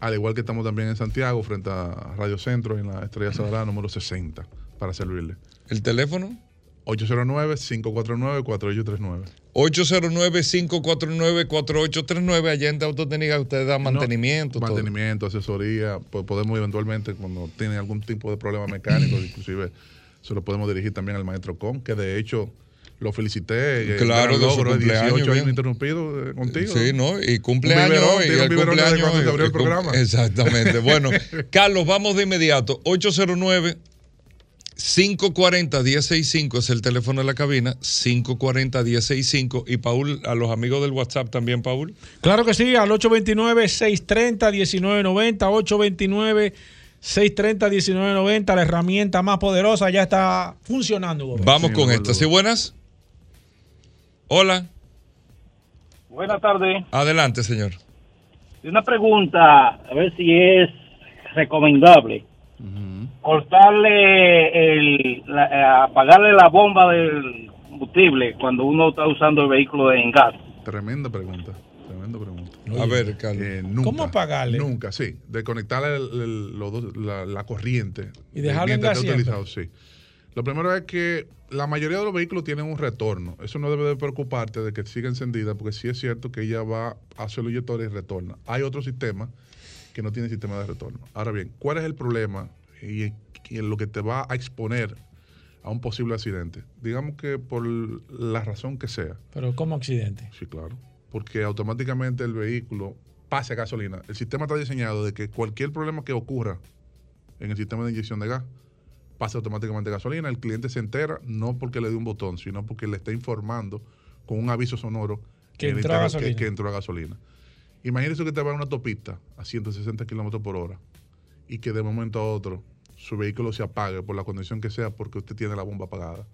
Al igual que estamos también en Santiago, frente a Radio Centro, en la Estrella Sagrada (clears throat) número 60, para servirle. ¿El teléfono? 809-549-4839. 809-549-4839, allá en Autotécnica usted da mantenimiento. Mantenimiento, asesoría, po- podemos eventualmente, cuando tiene algún tipo de problema mecánico, (clears throat) inclusive se lo podemos dirigir también al maestro Con, que de hecho lo felicité. eh, Claro, de su logro, cumpleaños, 18 años bien. ininterrumpido eh, contigo. Sí, ¿no? Y cumpleaños hoy. un el cumpleaños cuando se hoy, abrió el programa. Exactamente. (laughs) Bueno, Carlos, vamos de inmediato. 809 540-1065 es el teléfono de la cabina, 540-1065. Y Paul, a los amigos del WhatsApp también, Paul. Claro que sí, al 829-630-1990, 829-630-1990, la herramienta más poderosa ya está funcionando. Gómez. Vamos con esta. ¿Sí, buenas? Hola. Buenas tardes. Adelante, señor. Una pregunta, a ver si es recomendable. Cortarle el, la- eh, apagarle la bomba del combustible cuando uno está usando el vehículo en gas. Tremenda pregunta. Tremenda pregunta. A ver, Carlos. Eh, nunca, ¿Cómo apagarle? Nunca, sí. Desconectar el- el- los dos- la, la corriente. Y dejarlo en gas utilizado, sí. Lo primero es que la mayoría de los vehículos tienen un retorno. Eso no debe de preocuparte de que siga encendida, porque sí es cierto que ella va hacia el inyector y retorna. Hay otros sistemas que no tienen sistema de retorno. Ahora bien, ¿cuál es el problema y, y lo que te va a exponer a un posible accidente? Digamos que por la razón que sea. Pero como accidente. Sí, claro. Porque automáticamente el vehículo pasa a gasolina. El sistema está diseñado de que cualquier problema que ocurra en el sistema de inyección de gas pasa automáticamente a gasolina. El cliente se entera no porque le dé un botón, sino porque le está informando con un aviso sonoro Que en entró a interior gasolina. que entró a gasolina. Imagínese que usted va en una autopista a 160 kilómetros por hora y que de momento a otro su vehículo se apague por la condición que sea porque usted tiene la bomba apagada.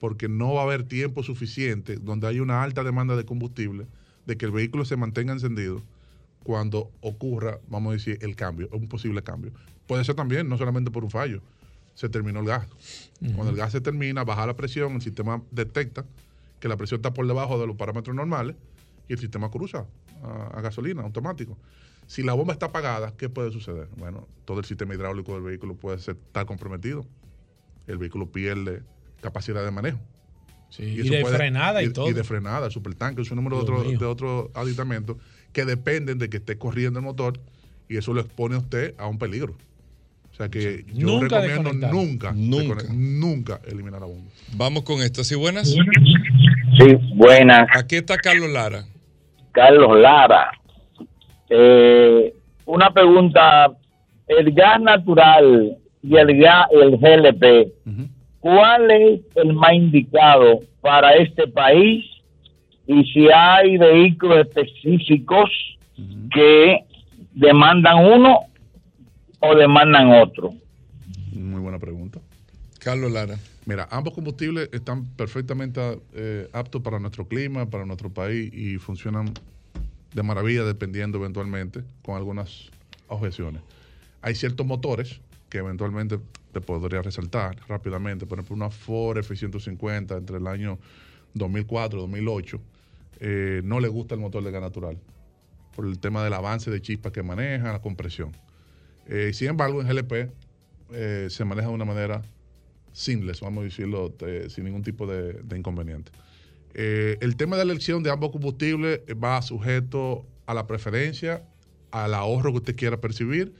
Porque no va a haber tiempo suficiente donde hay una alta demanda de combustible de que el vehículo se mantenga encendido cuando ocurra, vamos a decir, el cambio, un posible cambio. Puede ser también, no solamente por un fallo, se terminó el gas. Cuando el gas se termina, baja la presión, el sistema detecta que la presión está por debajo de los parámetros normales y el sistema cruza a, a gasolina automático. Si la bomba está apagada, ¿qué puede suceder? Bueno, todo el sistema hidráulico del vehículo puede ser, estar comprometido. El vehículo pierde capacidad de manejo. y de frenada y todo. Y de frenada, supertanque, es un número de otros de otros aditamentos que dependen de que esté corriendo el motor y eso lo expone a usted a un peligro. O sea que yo Nunca recomiendo nunca, Nunca. nunca eliminar la bomba. Vamos con esto. ¿Sí, buenas? Sí, buenas. Aquí está Carlos Lara. Carlos Lara. Eh, una pregunta. El gas natural y el gas, el GLP, ¿cuál es el más indicado para este país? Y si hay vehículos específicos que demandan uno o demandan otro. Muy buena pregunta. Carlos Lara. Mira, ambos combustibles están perfectamente eh, aptos para nuestro clima, para nuestro país y funcionan de maravilla dependiendo eventualmente con algunas objeciones. Hay ciertos motores que eventualmente te podría resaltar rápidamente. Por ejemplo, una Ford F-150 entre el año 2004 y 2008 eh, no le gusta el motor de gas natural por el tema del avance de chispas que maneja, la compresión. Eh, sin embargo, en GLP eh, se maneja de una manera seamless, vamos a decirlo, eh, sin ningún tipo de, de inconveniente. Eh, el tema de la elección de ambos combustibles va sujeto a la preferencia, al ahorro que usted quiera percibir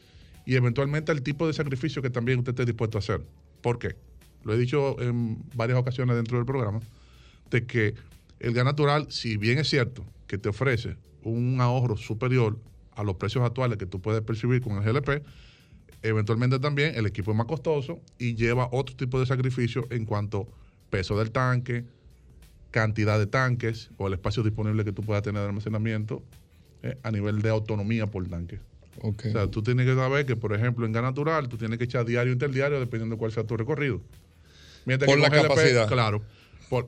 y eventualmente al tipo de sacrificio que también usted esté dispuesto a hacer. ¿Por qué? Lo he dicho en varias ocasiones dentro del programa, de que el gas natural, si bien es cierto que te ofrece un ahorro superior a los precios actuales que tú puedes percibir con el GLP, eventualmente también el equipo es más costoso y lleva otro tipo de sacrificio en cuanto peso del tanque, cantidad de tanques o el espacio disponible que tú puedas tener de almacenamiento eh, a nivel de autonomía por tanque. O sea, tú tienes que saber que, por ejemplo, en gas natural, tú tienes que echar diario interdiario dependiendo de cuál sea tu recorrido. Mientras Por que la GLP, capacidad. Claro.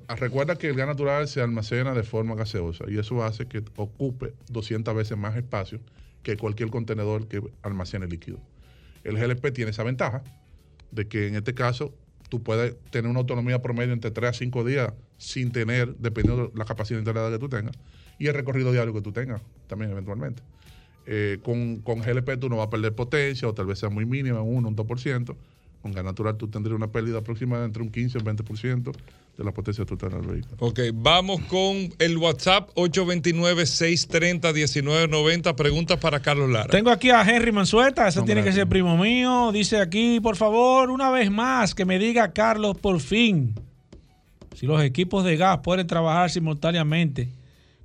Recuerda que el gas natural se almacena de forma gaseosa y eso hace que ocupe 200 veces más espacio que cualquier contenedor que almacene líquido. El GLP tiene esa ventaja de que en este caso tú puedes tener una autonomía promedio entre 3 a 5 días sin tener, dependiendo de la capacidad instalada que tú tengas, y el recorrido diario que tú tengas también eventualmente. Eh, con, con GLP tú no vas a perder potencia o tal vez sea muy mínima, un 1, un 2%. Con gas natural tú tendrías una pérdida aproximada entre un 15 y un 20% de la potencia total del vehículo. Ok, vamos con el WhatsApp 829-630-1990. Preguntas para Carlos Lara. Tengo aquí a Henry Mansueta, ese No, tiene que ser primo mío. Dice aquí, por favor, una vez más, que me diga Carlos por fin si los equipos de gas pueden trabajar simultáneamente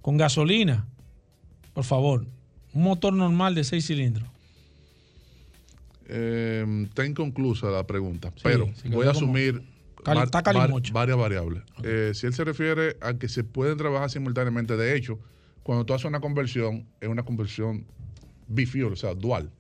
con gasolina. Por favor, un motor normal de 6 cilindros. Eh, está inconclusa la pregunta, pero sí, voy a asumir Cali- var- está var- calimocho. varias variables. Eh, si él se refiere a que se pueden trabajar simultáneamente, de hecho, cuando tú haces una conversión, es una conversión bifuel, o sea, dual.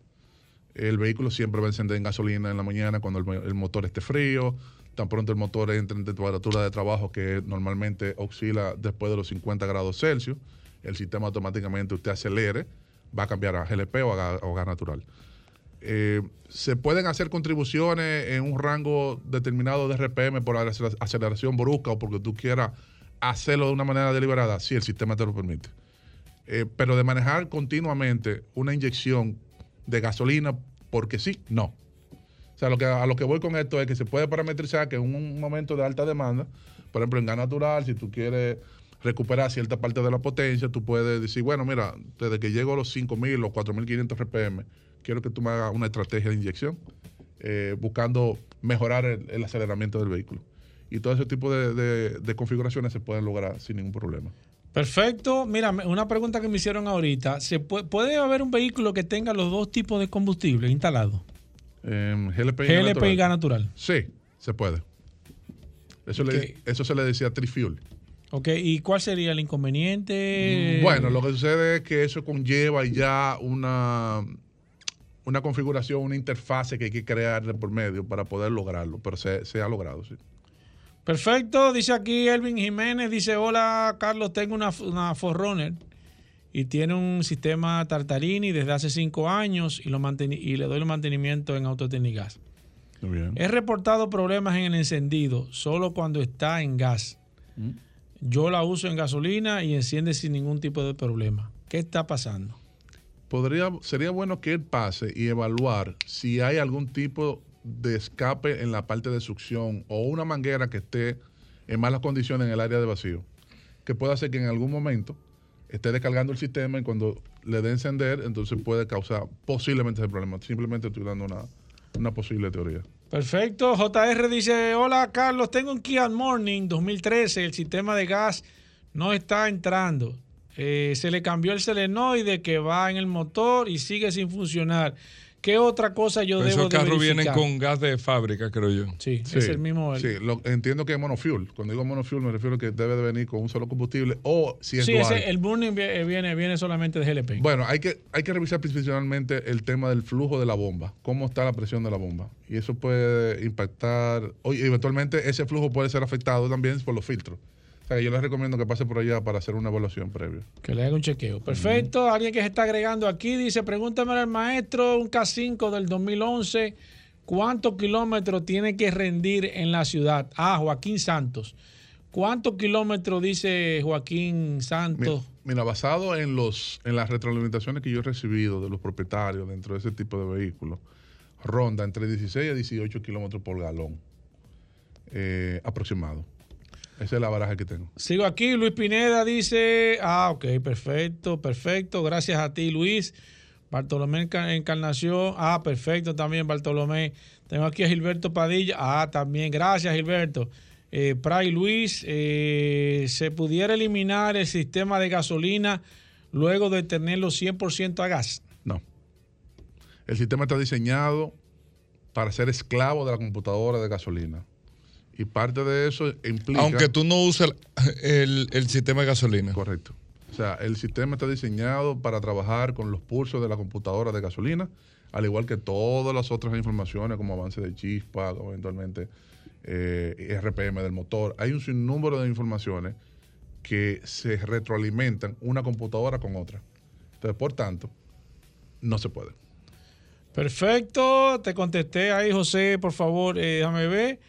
El vehículo siempre va a encender en gasolina en la mañana cuando el, mo- el motor esté frío. Tan pronto el motor entre en temperatura de trabajo que normalmente oscila después de los 50 grados Celsius, el sistema automáticamente usted acelere, va a cambiar a GLP o a, o gas natural. Eh, se pueden hacer contribuciones en un rango determinado de RPM por acelera- aceleración brusca o porque tú quieras hacerlo de una manera deliberada, si el sistema te lo permite. Eh, pero de manejar continuamente una inyección de gasolina porque sí, no. O sea, lo que, a lo que voy con esto es que se puede parametrizar que en un momento de alta demanda, por ejemplo, en gas natural, si tú quieres recuperar cierta parte de la potencia, tú puedes decir, bueno, mira, desde que llego a los 5.000 o 4.500 RPM, quiero que tú me hagas una estrategia de inyección, eh, buscando mejorar el, el aceleramiento del vehículo. Y todo ese tipo de, de- de configuraciones se pueden lograr sin ningún problema. Perfecto. Mira, una pregunta que me hicieron ahorita. ¿Se puede, puede haber un vehículo que tenga los dos tipos de combustible instalados? Em, GLP, y gas GLP y natural. gas natural. Sí, Se puede. Eso, le- eso se le decía trifuel. Ok, ¿y cuál sería el inconveniente? Bueno, lo que sucede es que eso conlleva ya una, una configuración, una interfase que hay que crear de por medio para poder lograrlo, pero se, se ha logrado, sí. Perfecto, dice aquí Elvin Jiménez, dice, hola Carlos, tengo una, una Forerunner y tiene un sistema Tartarini desde hace cinco años y, lo y le doy el mantenimiento en Autotecnigas. Muy bien. He reportado problemas en el encendido solo cuando está en gas. Mm. Yo la uso en gasolina y enciende sin ningún tipo de problema. ¿Qué está pasando? Podría, sería bueno que él pase y evaluar si hay algún tipo de escape en la parte de succión o una manguera que esté en malas condiciones en el área de vacío, que pueda hacer que en algún momento esté descargando el sistema y cuando le dé encender, entonces puede causar posiblemente ese problema. Simplemente estoy dando una, una posible teoría. Perfecto. JR dice, hola Carlos, tengo un Kia Morning 2013, el sistema de gas no está entrando. Eh, se le cambió el selenoide que va en el motor y sigue sin funcionar. ¿Qué otra cosa yo Pero debo esos de carros vienen con gas de fábrica, creo yo. Sí, es el mismo. Sí, lo- entiendo que es monofuel. Cuando digo monofuel me refiero a que debe de venir con un solo combustible o si es Sí, dual. ese- el burning eh, viene, viene solamente de GLP. Bueno, hay que, hay que revisar principalmente el tema del flujo de la bomba, cómo está la presión de la bomba. Y eso puede impactar, oye, eventualmente ese flujo puede ser afectado también por los filtros. Sea, que yo les recomiendo que pase por allá para hacer una evaluación previa. Que le haga un chequeo. Perfecto. Alguien que se está agregando aquí dice, pregúntame al maestro, un K5 del 2011, ¿cuántos kilómetros tiene que rendir en la ciudad? Ah, Joaquín Santos. ¿Cuántos kilómetros dice Joaquín Santos? Mi- Mira, basado en los en las retroalimentaciones que yo he recibido de los propietarios dentro de ese tipo de vehículos, ronda entre 16 a 18 kilómetros por galón eh, aproximado. Esa es la baraja que tengo. Sigo aquí, Luis Pineda dice, ah, ok, perfecto, perfecto, gracias a ti Luis. Bartolomé Enca- Encarnación, ah, perfecto también Bartolomé. Tengo aquí a Gilberto Padilla, ah, también, gracias Gilberto. Eh, Pray Luis, eh, ¿se pudiera eliminar el sistema de gasolina luego de tenerlo 100% a gas? No. El sistema está diseñado para ser esclavo de la computadora de gasolina. Y parte de eso implica... Aunque tú no uses el, el- el sistema de gasolina. Correcto. O sea, el sistema está diseñado para trabajar con los pulsos de la computadora de gasolina, al igual que todas las otras informaciones como avance de chispa, eventualmente eh, RPM del motor. Hay un sinnúmero de informaciones que se retroalimentan una computadora con otra. Entonces, por tanto, no se puede. Perfecto, te contesté ahí, José, por favor, eh, déjame ver.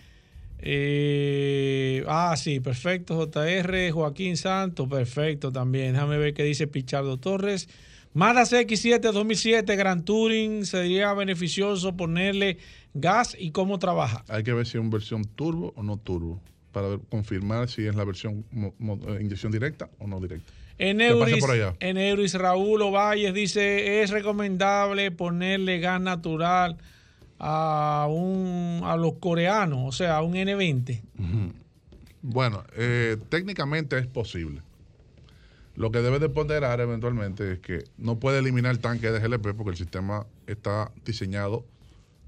Eh, ah, sí, perfecto, JR, Joaquín Santos, perfecto también. Déjame ver qué dice Pichardo Torres. Mazda CX7 2007 Grand Touring sería beneficioso ponerle gas y cómo trabaja. Hay que ver si es una versión turbo o no turbo, para ver- confirmar si es la versión mo- mo- eh, inyección directa o no directa. En Euris, en Euris Raúl Ovalles dice, es recomendable ponerle gas natural a, un, a los coreanos, o sea, a un N20. Bueno, eh, técnicamente es posible. Lo que debe de ponderar eventualmente es que no puede eliminar el tanque de GLP porque el sistema está diseñado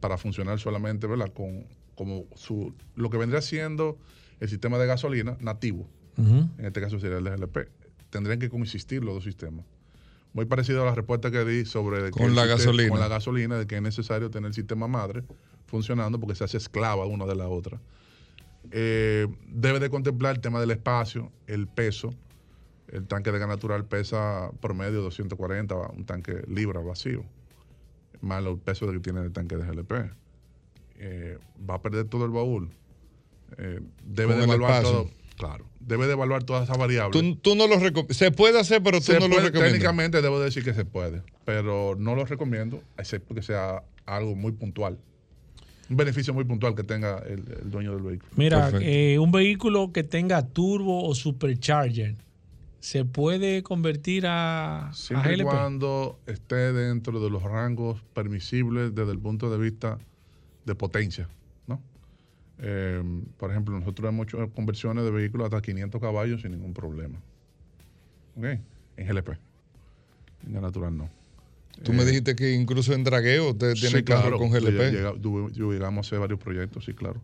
para funcionar solamente, ¿verdad? Con como su, lo que vendría siendo el sistema de gasolina nativo. En este caso sería el de GLP. Tendrían que coexistir los dos sistemas. Muy parecido a la respuesta que di sobre de que Con la gasolina. Con la gasolina, de que es necesario tener el sistema madre funcionando porque se hace esclava una de la otra. Eh, debe de contemplar el tema del espacio, el peso. El tanque de gas natural pesa promedio 240, un tanque libra vacío, más el peso que tiene el tanque de GLP. Eh, va a perder todo el baúl. Eh, debe de evaluar todo. Claro, debe de evaluar todas esas variables. Tú, tú no Se puede hacer, pero tú Se no lo recomiendas. técnicamente debo decir que se puede, pero no lo recomiendo, excepto que sea algo muy puntual. Un beneficio muy puntual que tenga el, el dueño del vehículo. Mira, eh, un vehículo que tenga turbo o supercharger, ¿se puede convertir a, a Siempre y GLP? cuando esté dentro de los rangos permisibles desde el punto de vista de potencia. Eh, por ejemplo, nosotros hemos hecho conversiones de vehículos hasta 500 caballos sin ningún problema. ¿Ok? En GLP. En gas natural no. Tú me dijiste que incluso en dragueo usted tiene Sí, carro claro. con Llega- GLP. llega- du- du- Llegamos a hacer varios proyectos, sí, claro.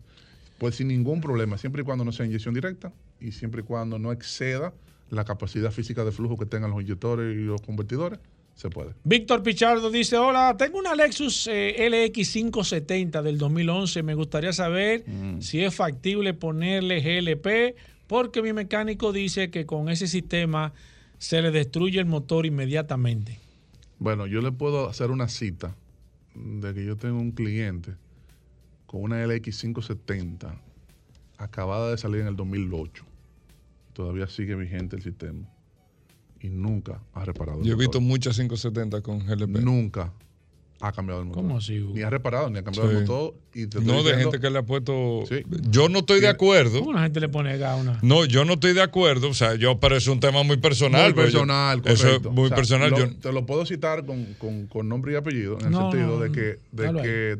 pues sin ningún problema, siempre y cuando no sea inyección directa y siempre y cuando no exceda la capacidad física de flujo que tengan los inyectores y los convertidores, se puede. Víctor Pichardo dice, hola, tengo una Lexus eh, LX570 del 2011. Me gustaría saber Mm. si es factible ponerle GLP, porque mi mecánico dice que con ese sistema se le destruye el motor inmediatamente. Bueno, yo le puedo hacer una cita de que yo tengo un cliente con una LX570 acabada de salir en el 2008. Todavía sigue vigente el sistema y nunca ha reparado. el Yo he motor. visto muchas 570 con GLP. Nunca ha cambiado el motor. ¿Cómo así, Hugo? Ni ha reparado, ni ha cambiado Sí. el motor. Y te No, de diciendo- gente que le ha puesto. Yo no estoy de acuerdo. ¿Cómo la gente le pone gas a una? No, yo no estoy de acuerdo. O sea, yo, pero es un tema muy personal. Muy pues, yo- personal, Eso correcto. es muy O sea, personal. lo- yo, te lo puedo citar con, con- con nombre y apellido, en el No, sentido no, de que, de que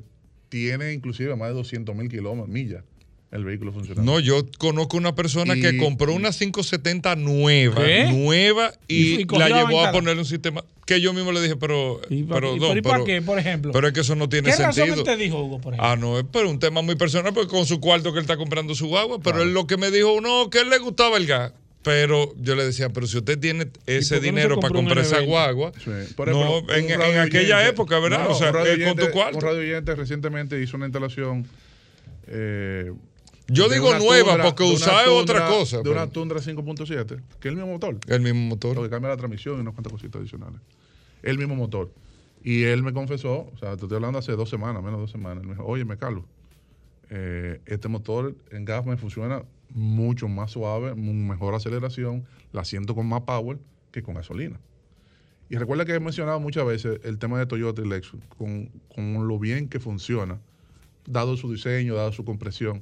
tiene inclusive más de 200 mil kilómetros, millas, el vehículo funcionando. no, yo conozco una persona que Y- compró una 570 nueva, ¿Qué? nueva, y, Y- y cogió la la llevó a ponerle un sistema que yo mismo le dije, pero. ¿Y pa- pero, y- no, pero ¿y para pero- qué, por ejemplo? Pero es que eso no tiene ¿Qué sentido. él te dijo, Hugo, por ejemplo? Ah, no, es pero un tema muy personal, porque con su cuarto que él está comprando su agua, pero él lo que me dijo, no, que él le gustaba el gas. Pero yo le decía, pero si usted tiene ese qué no dinero para comprar esa N20? guagua, Sí. Por no, ejemplo, en, aquella oyente- época, ¿verdad? No, o sea, un radio eh, con tu cuarto. Un radio oyente recientemente hizo una instalación. eh, Yo digo nueva, Tundra- porque es otra cosa, De pero- una Tundra 5.7, que es el mismo motor. El mismo motor. Lo que cambia la transmisión y unas cuantas cositas adicionales. El mismo motor. Y él me confesó, o sea, te estoy hablando hace dos semanas, menos de dos semanas. Él me dijo, oye, me Carlos, eh, este motor en gas me funciona mucho más suave, mejor aceleración, la siento con más power que con gasolina. Y recuerda que he mencionado muchas veces el tema de Toyota y Lexus, con, con lo bien que funciona, dado su diseño, dado su compresión.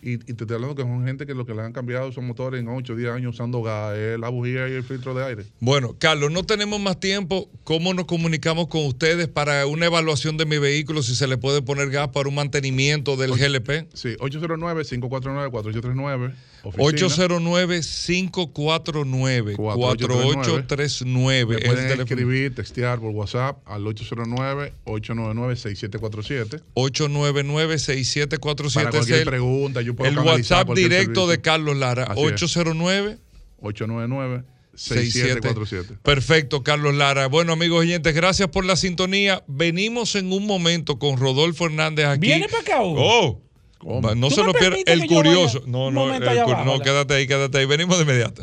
Y, y te estoy hablando que son gente que lo que le han cambiado son motores en 8 o 10 años usando gas, eh, la bujía y el filtro de aire. Bueno, Carlos, no tenemos más tiempo. ¿Cómo nos comunicamos con ustedes para una evaluación de mi vehículo? Si se le puede poner gas para un mantenimiento del GLP. Sí, 809-549-4839. 809-549-4839. Me Es el pueden escribir, textear por WhatsApp al 809-899-6747. 899-6747. Para cualquier Es el- pregunta, yo puedo El WhatsApp cualquier directo servicio. de Carlos Lara. Así es. 809 899-6747. Perfecto, Carlos Lara. Bueno, amigos oyentes, gracias por la sintonía. Venimos en un momento con Rodolfo Hernández aquí. ¿Viene para acá, Hugo? Oh. No ¿Tú se lo pierda. permites El curioso. No, no, el abajo, no, quédate ahí, quédate ahí. Venimos de inmediato.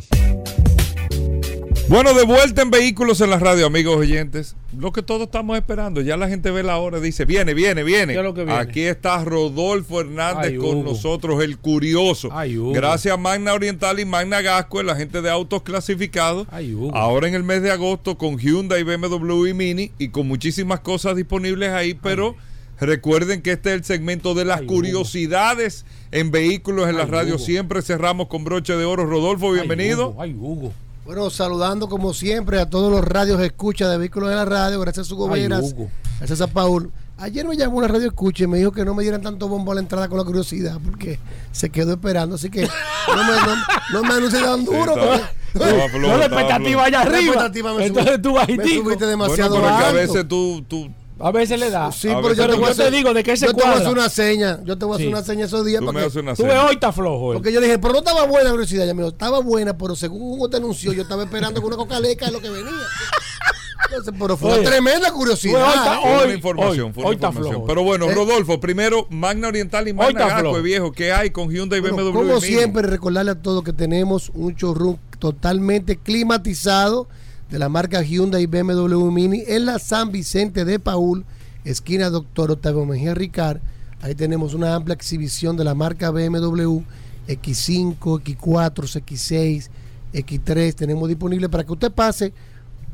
Bueno, de vuelta en Vehículos en la Radio, amigos oyentes. Lo que todos estamos esperando. Ya la gente ve la hora, dice, viene, viene, viene. ¿Qué es lo que viene? Aquí está Rodolfo Hernández Ay, con Hugo. nosotros, el curioso. Ay. Gracias a Magna Oriental y Magna Gasco, la gente de autos clasificados. Ahora en el mes de agosto con Hyundai, BMW y Mini y con muchísimas cosas disponibles ahí, pero recuerden que este es el segmento de las curiosidades en vehículos en la Ay, radio. Hugo. Siempre cerramos con broche de oro. Rodolfo, bienvenido. Ay, Hugo. Bueno, saludando como siempre a todos los radios escucha de vehículos de la radio, gracias a su Hugo. gracias a Paul. Ayer me llamó una radio escucha y me dijo que no me dieran tanto bombo a la entrada con la curiosidad porque se quedó esperando, así que no me, no, no me anuncie tan duro. porque- flojo, No, la expectativa allá arriba. La expectativa me Entonces subí- tú me bajitico. subiste demasiado Bueno, pero que a alto. veces tú, tú A veces le da. Sí, A pero veces yo, te tú- yo digo de qué se Yo te voy a hacer cuadra. una seña. Yo te voy a hacer Sí. una seña esos días. Tú para me que- haces una Tú ves, seña. hoy está flojo. él. Porque yo dije, pero no estaba buena la curiosidad. Ya me dijo, estaba buena, pero según Hugo te anunció, yo estaba esperando que una cocaleca es lo que venía. Entonces, pero fue Oye, una tremenda Hoy curiosidad. está- Fue una Hoy- información, hoy- fue una hoy está información. flojo. Pero bueno, Eh. Rodolfo, primero Magna Oriental y Hoy Magna Gasco, viejo. ¿Qué hay con Hyundai y Bueno, BMW? como siempre, recordarle a todos que tenemos un showroom totalmente climatizado de la marca Hyundai BMW Mini en la San Vicente de Paul, esquina Doctor Octavio Mejía Ricard. Ahí tenemos una amplia exhibición de la marca BMW X5, X4, X6, X3. Tenemos disponible para que usted pase,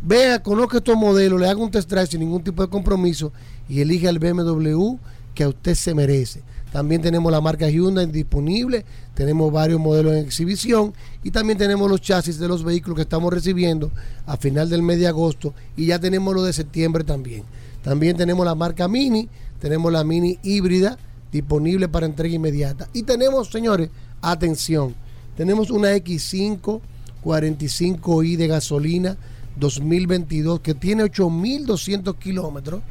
vea, conozca estos modelos, le haga un test drive sin ningún tipo de compromiso y elija el BMW que a usted se merece. También tenemos la marca Hyundai disponible, tenemos varios modelos en exhibición y también tenemos los chasis de los vehículos que estamos recibiendo a final del mes de agosto y ya tenemos los de septiembre también. También tenemos la marca Mini, tenemos la Mini híbrida disponible para entrega inmediata. Y tenemos, señores, atención, tenemos una X5 45i de gasolina 2022 que tiene 8.200 kilómetros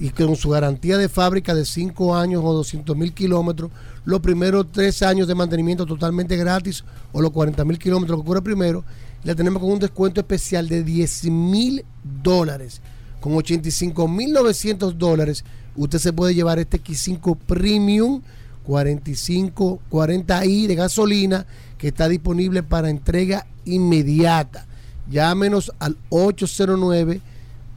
y con su garantía de fábrica de 5 años o 200 mil kilómetros, los primeros 3 años de mantenimiento totalmente gratis o los 40 mil kilómetros que ocurre primero, la tenemos con un descuento especial de 10 mil dólares. Con 85 mil 900 dólares, usted se puede llevar este X5 Premium 45 40i de gasolina que está disponible para entrega inmediata. Llámenos al 809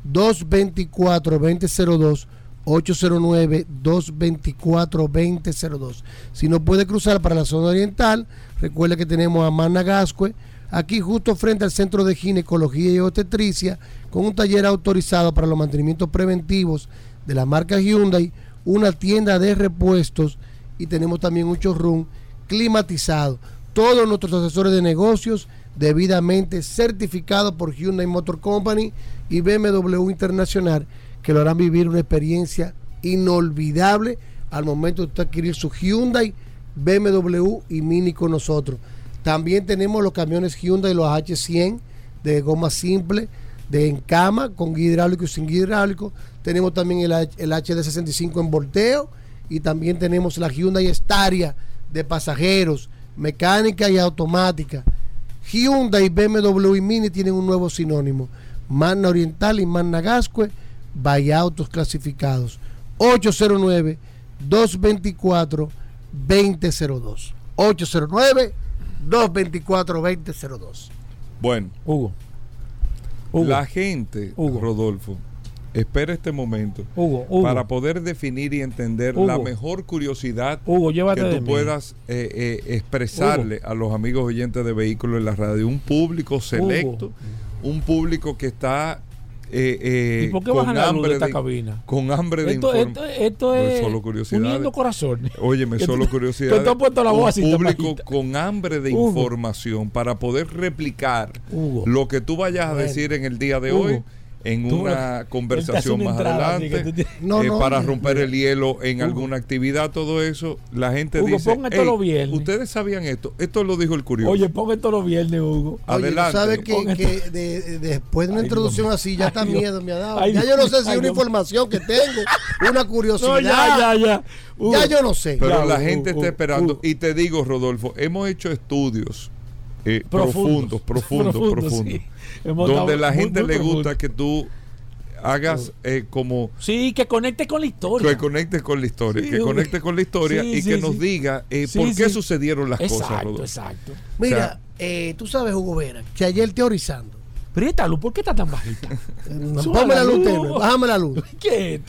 224 2002 809 224 2002. Si no puede cruzar para la zona oriental, recuerde que tenemos a Managascue, aquí justo frente al Centro de Ginecología y Obstetricia, con un taller autorizado para los mantenimientos preventivos de la marca Hyundai, una tienda de repuestos y tenemos también un showroom climatizado. Todos nuestros asesores de negocios debidamente certificados por Hyundai Motor Company y BMW Internacional que lo harán vivir una experiencia inolvidable al momento de adquirir su Hyundai, BMW y Mini con nosotros. También tenemos los camiones Hyundai, los H100 de goma simple, de en cama, con hidráulico y sin hidráulico. Tenemos también el, el HD65 en volteo y también tenemos la Hyundai Staria de pasajeros, mecánica y automática. Hyundai, BMW y Mini tienen un nuevo sinónimo. Magna Oriental y Magna Gascue, vaya autos clasificados. 809-224-2002. 809-224-2002. Bueno, Hugo. La gente, Rodolfo, espera este momento Hugo, Hugo. para poder definir y entender Hugo. la mejor curiosidad Hugo, que tú puedas eh, eh, expresarle a los amigos oyentes de vehículos en la radio. Un público selecto, un público que está eh, eh, ¿Y por qué con bajan la luz hambre de esta de- cabina? Con hambre de Esto, información. esto, esto es solo uniendo corazones. Óyeme, solo curiosidad. has puesto la voz así, público con hambre de Hugo. información para poder replicar Hugo. lo que tú vayas a decir en el día de Hugo. hoy en Tú- una conversación más entrada, adelante No, eh, no, para romper el hielo en Hugo. alguna actividad todo eso la gente Hugo, dice pon esto "Ey, los viernes". ustedes sabían esto esto lo dijo el curioso Oye, pon esto los viernes, Hugo. Oye, Adelante. tú sabes que, que de- de- después de una Ay, introducción Dios así ya está Dios. miedo me ha dado. Ay, ya yo no sé si es una información que tengo, una curiosidad. (laughs) No, ya, ya, ya. Hugo. Ya yo no sé. pero Ya, la Hugo, gente Hugo, está esperando Hugo. y te digo Rodolfo hemos hecho estudios eh, Profundos. (laughs) profundos profundos Profundos, sí. Donde la gente muy le profundo. gusta que tú hagas eh, como Sí, que conecte con la historia. que conectes con la historia, Sí, que Hugo. conectes con la historia Sí, y sí, que sí. nos diga eh, Sí, por qué sucedieron las cosas, Exacto, Rodolfo. exacto. Mira, O sea, eh, tú sabes, Hugo Vera, que ayer teorizando. Prieta luz, ¿por qué está tan bajita? Sube Bájame la luz, luz. bájame la luz. (laughs) ¿Qué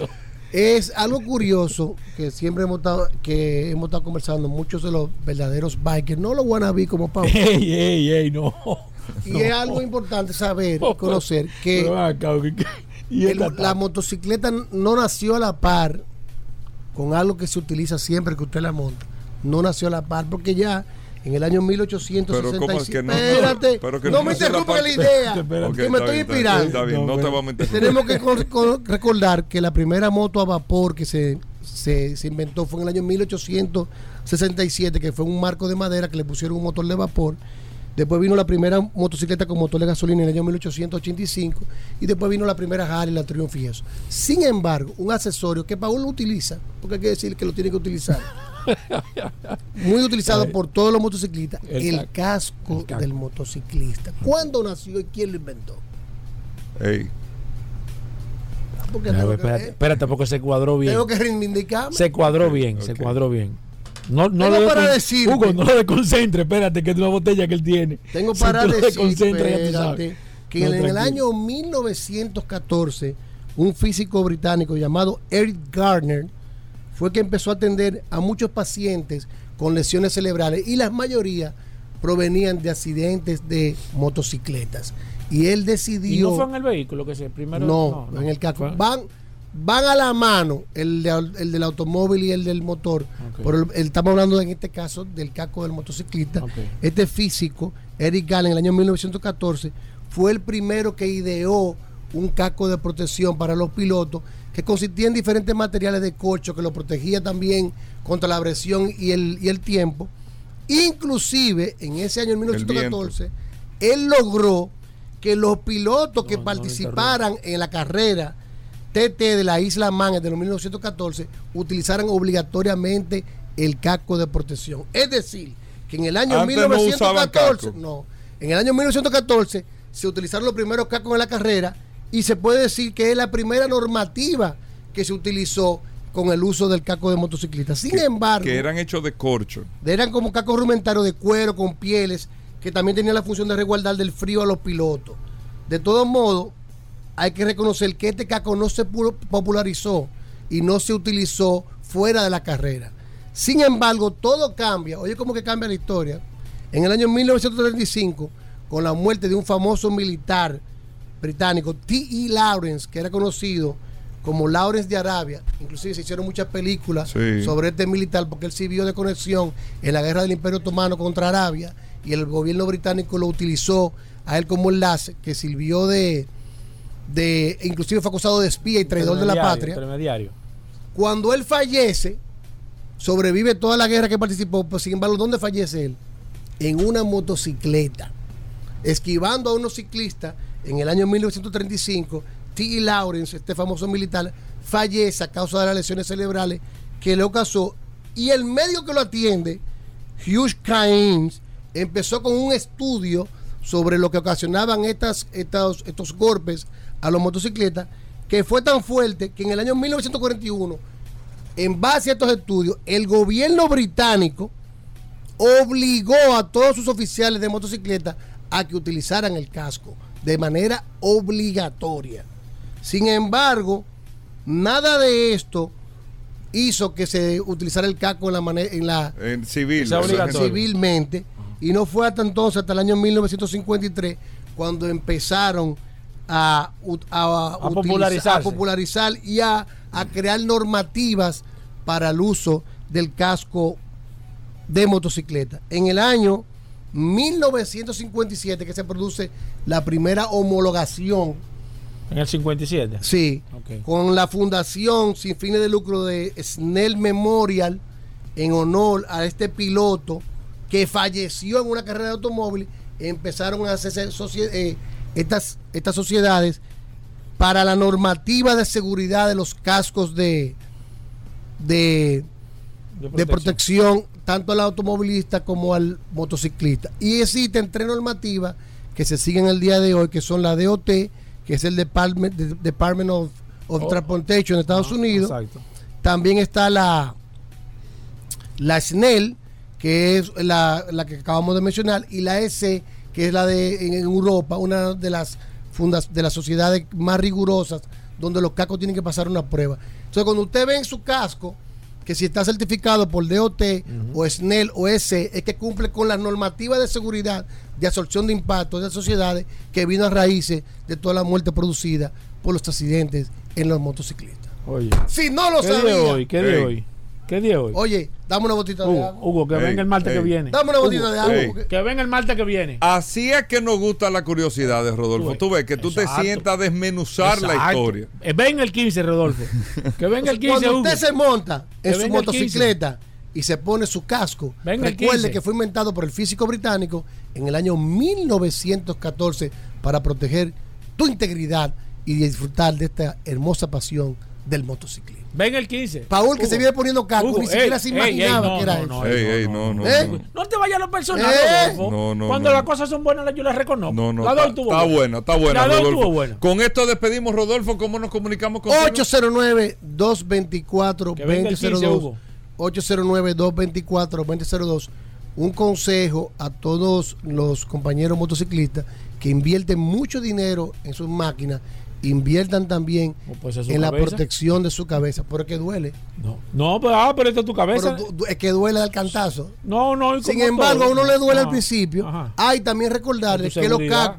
es algo curioso que siempre hemos estado, que hemos estado conversando muchos de los verdaderos bikers, no los wannabe como Pau. (laughs) Ey, ey, ey, no. Y No. es algo importante saber, conocer, que la motocicleta no nació a la par con algo que se utiliza siempre que usted la monta. No nació a la par porque ya en el año Pero 1865. ¿cómo es que no? Espérate, Pero que no, no me interrumpa la idea. Ok, que me estoy bien, inspirando. Está bien, no te vamos a interrumpir. Tenemos que recordar que la primera moto a vapor que se, se, se inventó fue en el año 1867, que fue un marco de madera que le pusieron un motor de vapor. Después vino la primera motocicleta con motor de gasolina en el año 1885 y después vino la primera Harley, la Triumph y eso. Sin embargo, un accesorio que Paul lo utiliza, porque hay que decir que lo tiene que utilizar, (laughs) muy utilizado por todos los motociclistas, El el, ca- casco, el casco. del motociclista. ¿Cuándo nació y quién lo inventó? Ey, Porque A ver, tengo que- espérate, espérate, porque se cuadró bien. tengo que reivindicarme. Se cuadró bien, se cuadró bien. No, no Tengo lo para decirte. Hugo, no lo desconcentre, espérate, que es una botella que él tiene. Tengo Si para lo decir que No, en el año 1914 un físico británico llamado Eric Gardner fue que empezó a atender a muchos pacientes con lesiones cerebrales y la mayoría provenían de accidentes de motocicletas. Y él ¿Y decidió... no fue en el vehículo que se primero? No, en el casco. Fue- Van, van a la mano el, de- el del automóvil y el del motor. Ok. Pero el- el- estamos hablando en este caso del casco del motociclista. Ok. Este físico, Eric Galen, en el año 1914, fue el primero que ideó un casco de protección para los pilotos que consistía en diferentes materiales de corcho que lo protegía también contra la presión y el, y el tiempo. Inclusive, en ese año, en 1914, él logró que los pilotos que No, no lo participaran en la carrera TT de la isla Man de los 1914 utilizaran obligatoriamente el casco de protección. Es decir, que en el año Antes no usaban 1914, casco. no, en el año 1914 se utilizaron los primeros cascos en la carrera y se puede decir que es la primera normativa que se utilizó con el uso del casco de motociclista. Sin embargo, Que eran hechos de corcho. eran como cascos rudimentarios de cuero con pieles que también tenían la función de resguardar del frío a los pilotos. De todos modos, hay que reconocer que este casco no se pu- popularizó y no se utilizó fuera de la carrera. Sin embargo, todo cambia. Oye, cómo que cambia la historia. En el año 1935, con la muerte de un famoso militar británico, T.E. Lawrence, que era conocido como Lawrence de Arabia, inclusive se hicieron muchas películas Sí. sobre este militar porque él sirvió de conexión en la guerra del Imperio Otomano contra Arabia y el gobierno británico lo utilizó a él como enlace que sirvió de, de inclusive fue acusado de espía y traidor de la patria. Intermediario. Cuando él fallece, sobrevive toda la guerra que participó, pues sin embargo, ¿dónde fallece él? En una motocicleta, esquivando a unos ciclistas en el año 1935. T. Lawrence, este famoso militar, fallece a causa de las lesiones cerebrales que le ocasionó y el médico que lo atiende, Hugh Cairns, empezó con un estudio sobre lo que ocasionaban estos, estos golpes a los motocicletas, que fue tan fuerte que en el año 1941, en base a estos estudios, el gobierno británico obligó a todos sus oficiales de motocicleta a que utilizaran el casco de manera obligatoria. Sin embargo, nada de esto hizo que se utilizara el casco en la manera en la En civil. civilmente y no fue hasta entonces hasta el año 1953 cuando empezaron a, a, A utilizar- popularizarse. a popularizar y a, a crear normativas para el uso del casco de motocicleta. En el año 1957 que se produce la primera homologación. En el 57. Sí, con la fundación sin fines de lucro de Snell Memorial en honor a este piloto que falleció en una carrera de automóvil, empezaron a hacerse eh, estas, estas sociedades para la normativa de seguridad de los cascos de, de, de protección tanto al automovilista como al motociclista. Y existen tres normativas que se siguen el día de hoy, que son la DOT, que es el Department, de- Department of, of Oh. Transportation de Estados Unidos. Exacto. También está la, la SNEL, que es la, la que acabamos de mencionar, y la EC, que es la de en Europa, una de las fundas, de las sociedades más rigurosas, donde los cascos tienen que pasar una prueba. Entonces, cuando usted ve en su casco, que si está certificado por DOT o SNEL o EC, es que cumple con las normativas de seguridad de absorción de impacto de las sociedades que vino a raíces de toda la muerte producida por los accidentes en los motociclistas. Oye. Si no lo ¿Qué sabía. hoy? ¿Qué Ey. hoy? ¿Qué día hoy? Oye, dame una botita de agua. Hugo, que Ey, venga el martes ey. que viene. Dame una botita Hugo, de agua. Ey. Que venga el martes que viene. Así es que nos gusta la curiosidad de Rodolfo. Tú ves que tú te sientas a desmenuzar la historia. Eh, venga el 15, Rodolfo. (laughs) Que venga el 15, Cuando Hugo. usted se monta Que en su motocicleta y se pone su casco, Venga recuerde 15. que fue inventado por el físico británico en el año 1914 para proteger tu integridad y disfrutar de esta hermosa pasión del motociclismo. Venga el 15. Paul, que Hugo. se viene poniendo casco, Hugo, ni siquiera ey, se imaginaba ey, no, que era no, eso. no, Ey, no, ey, no, no, no, ¿Eh? no. No te vayas a lo personal, Eh. Rodolfo. No, no, Cuando no. las cosas son buenas, yo las reconozco. No, no, la está, doy tuvo está buena, está buena, La doy Rodolfo. tuvo buena. Con esto despedimos, Rodolfo. ¿Cómo nos comunicamos con 809-224-2002. Que venga el 15, Hugo. 809-224-2002. Un consejo a todos los compañeros motociclistas que invierten mucho dinero en sus máquinas, inviertan también pues en la cabeza. protección de su cabeza, porque duele. No, no pero, ah, pero esta es tu cabeza. Pero du- du- es que duele al cantazo. no, no. Sin embargo, todo. a uno le duele al Ajá, principio. ajá. Hay también recordarles que los seguridad.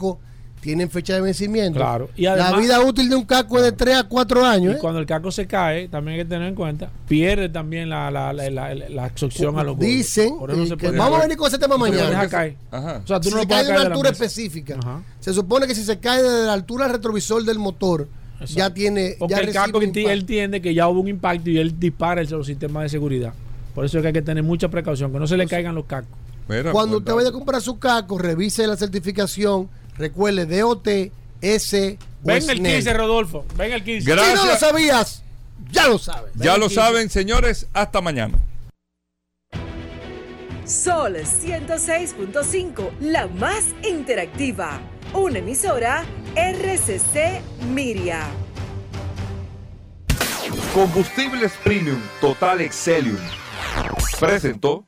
Tienen fecha de vencimiento. Claro. Y la además- vida útil de un casco es de 3 a 4 años. Y ¿eh? cuando el casco se cae, también hay que tener en cuenta, pierde también la, la, la, la, la absorción a los. Dicen Por eso no se que puede- vamos a venir con ese tema mañana. dejar caer. Ajá. O sea, tú si no se lo cae de una la altura específica, Ajá. se supone que si se cae de la altura del retrovisor del motor, ya tiene. Porque ya el impacto. él entiende que ya hubo un impacto y él dispara el solo sistema de seguridad. Por eso es que hay que tener mucha precaución, que no se le caigan los cascos. Mira, Cuando usted vaya a comprar su casco, revise la certificación. Recuerde DOT, S, Ven el Snell. 15, Rodolfo. Ven el 15. Si no lo Gracias. sabías, ya lo sabes. Ya lo saben, señores. Hasta mañana. Sol 106.5, la más interactiva. Una emisora RCC Miria. Combustibles Premium Total Excelium. Presentó.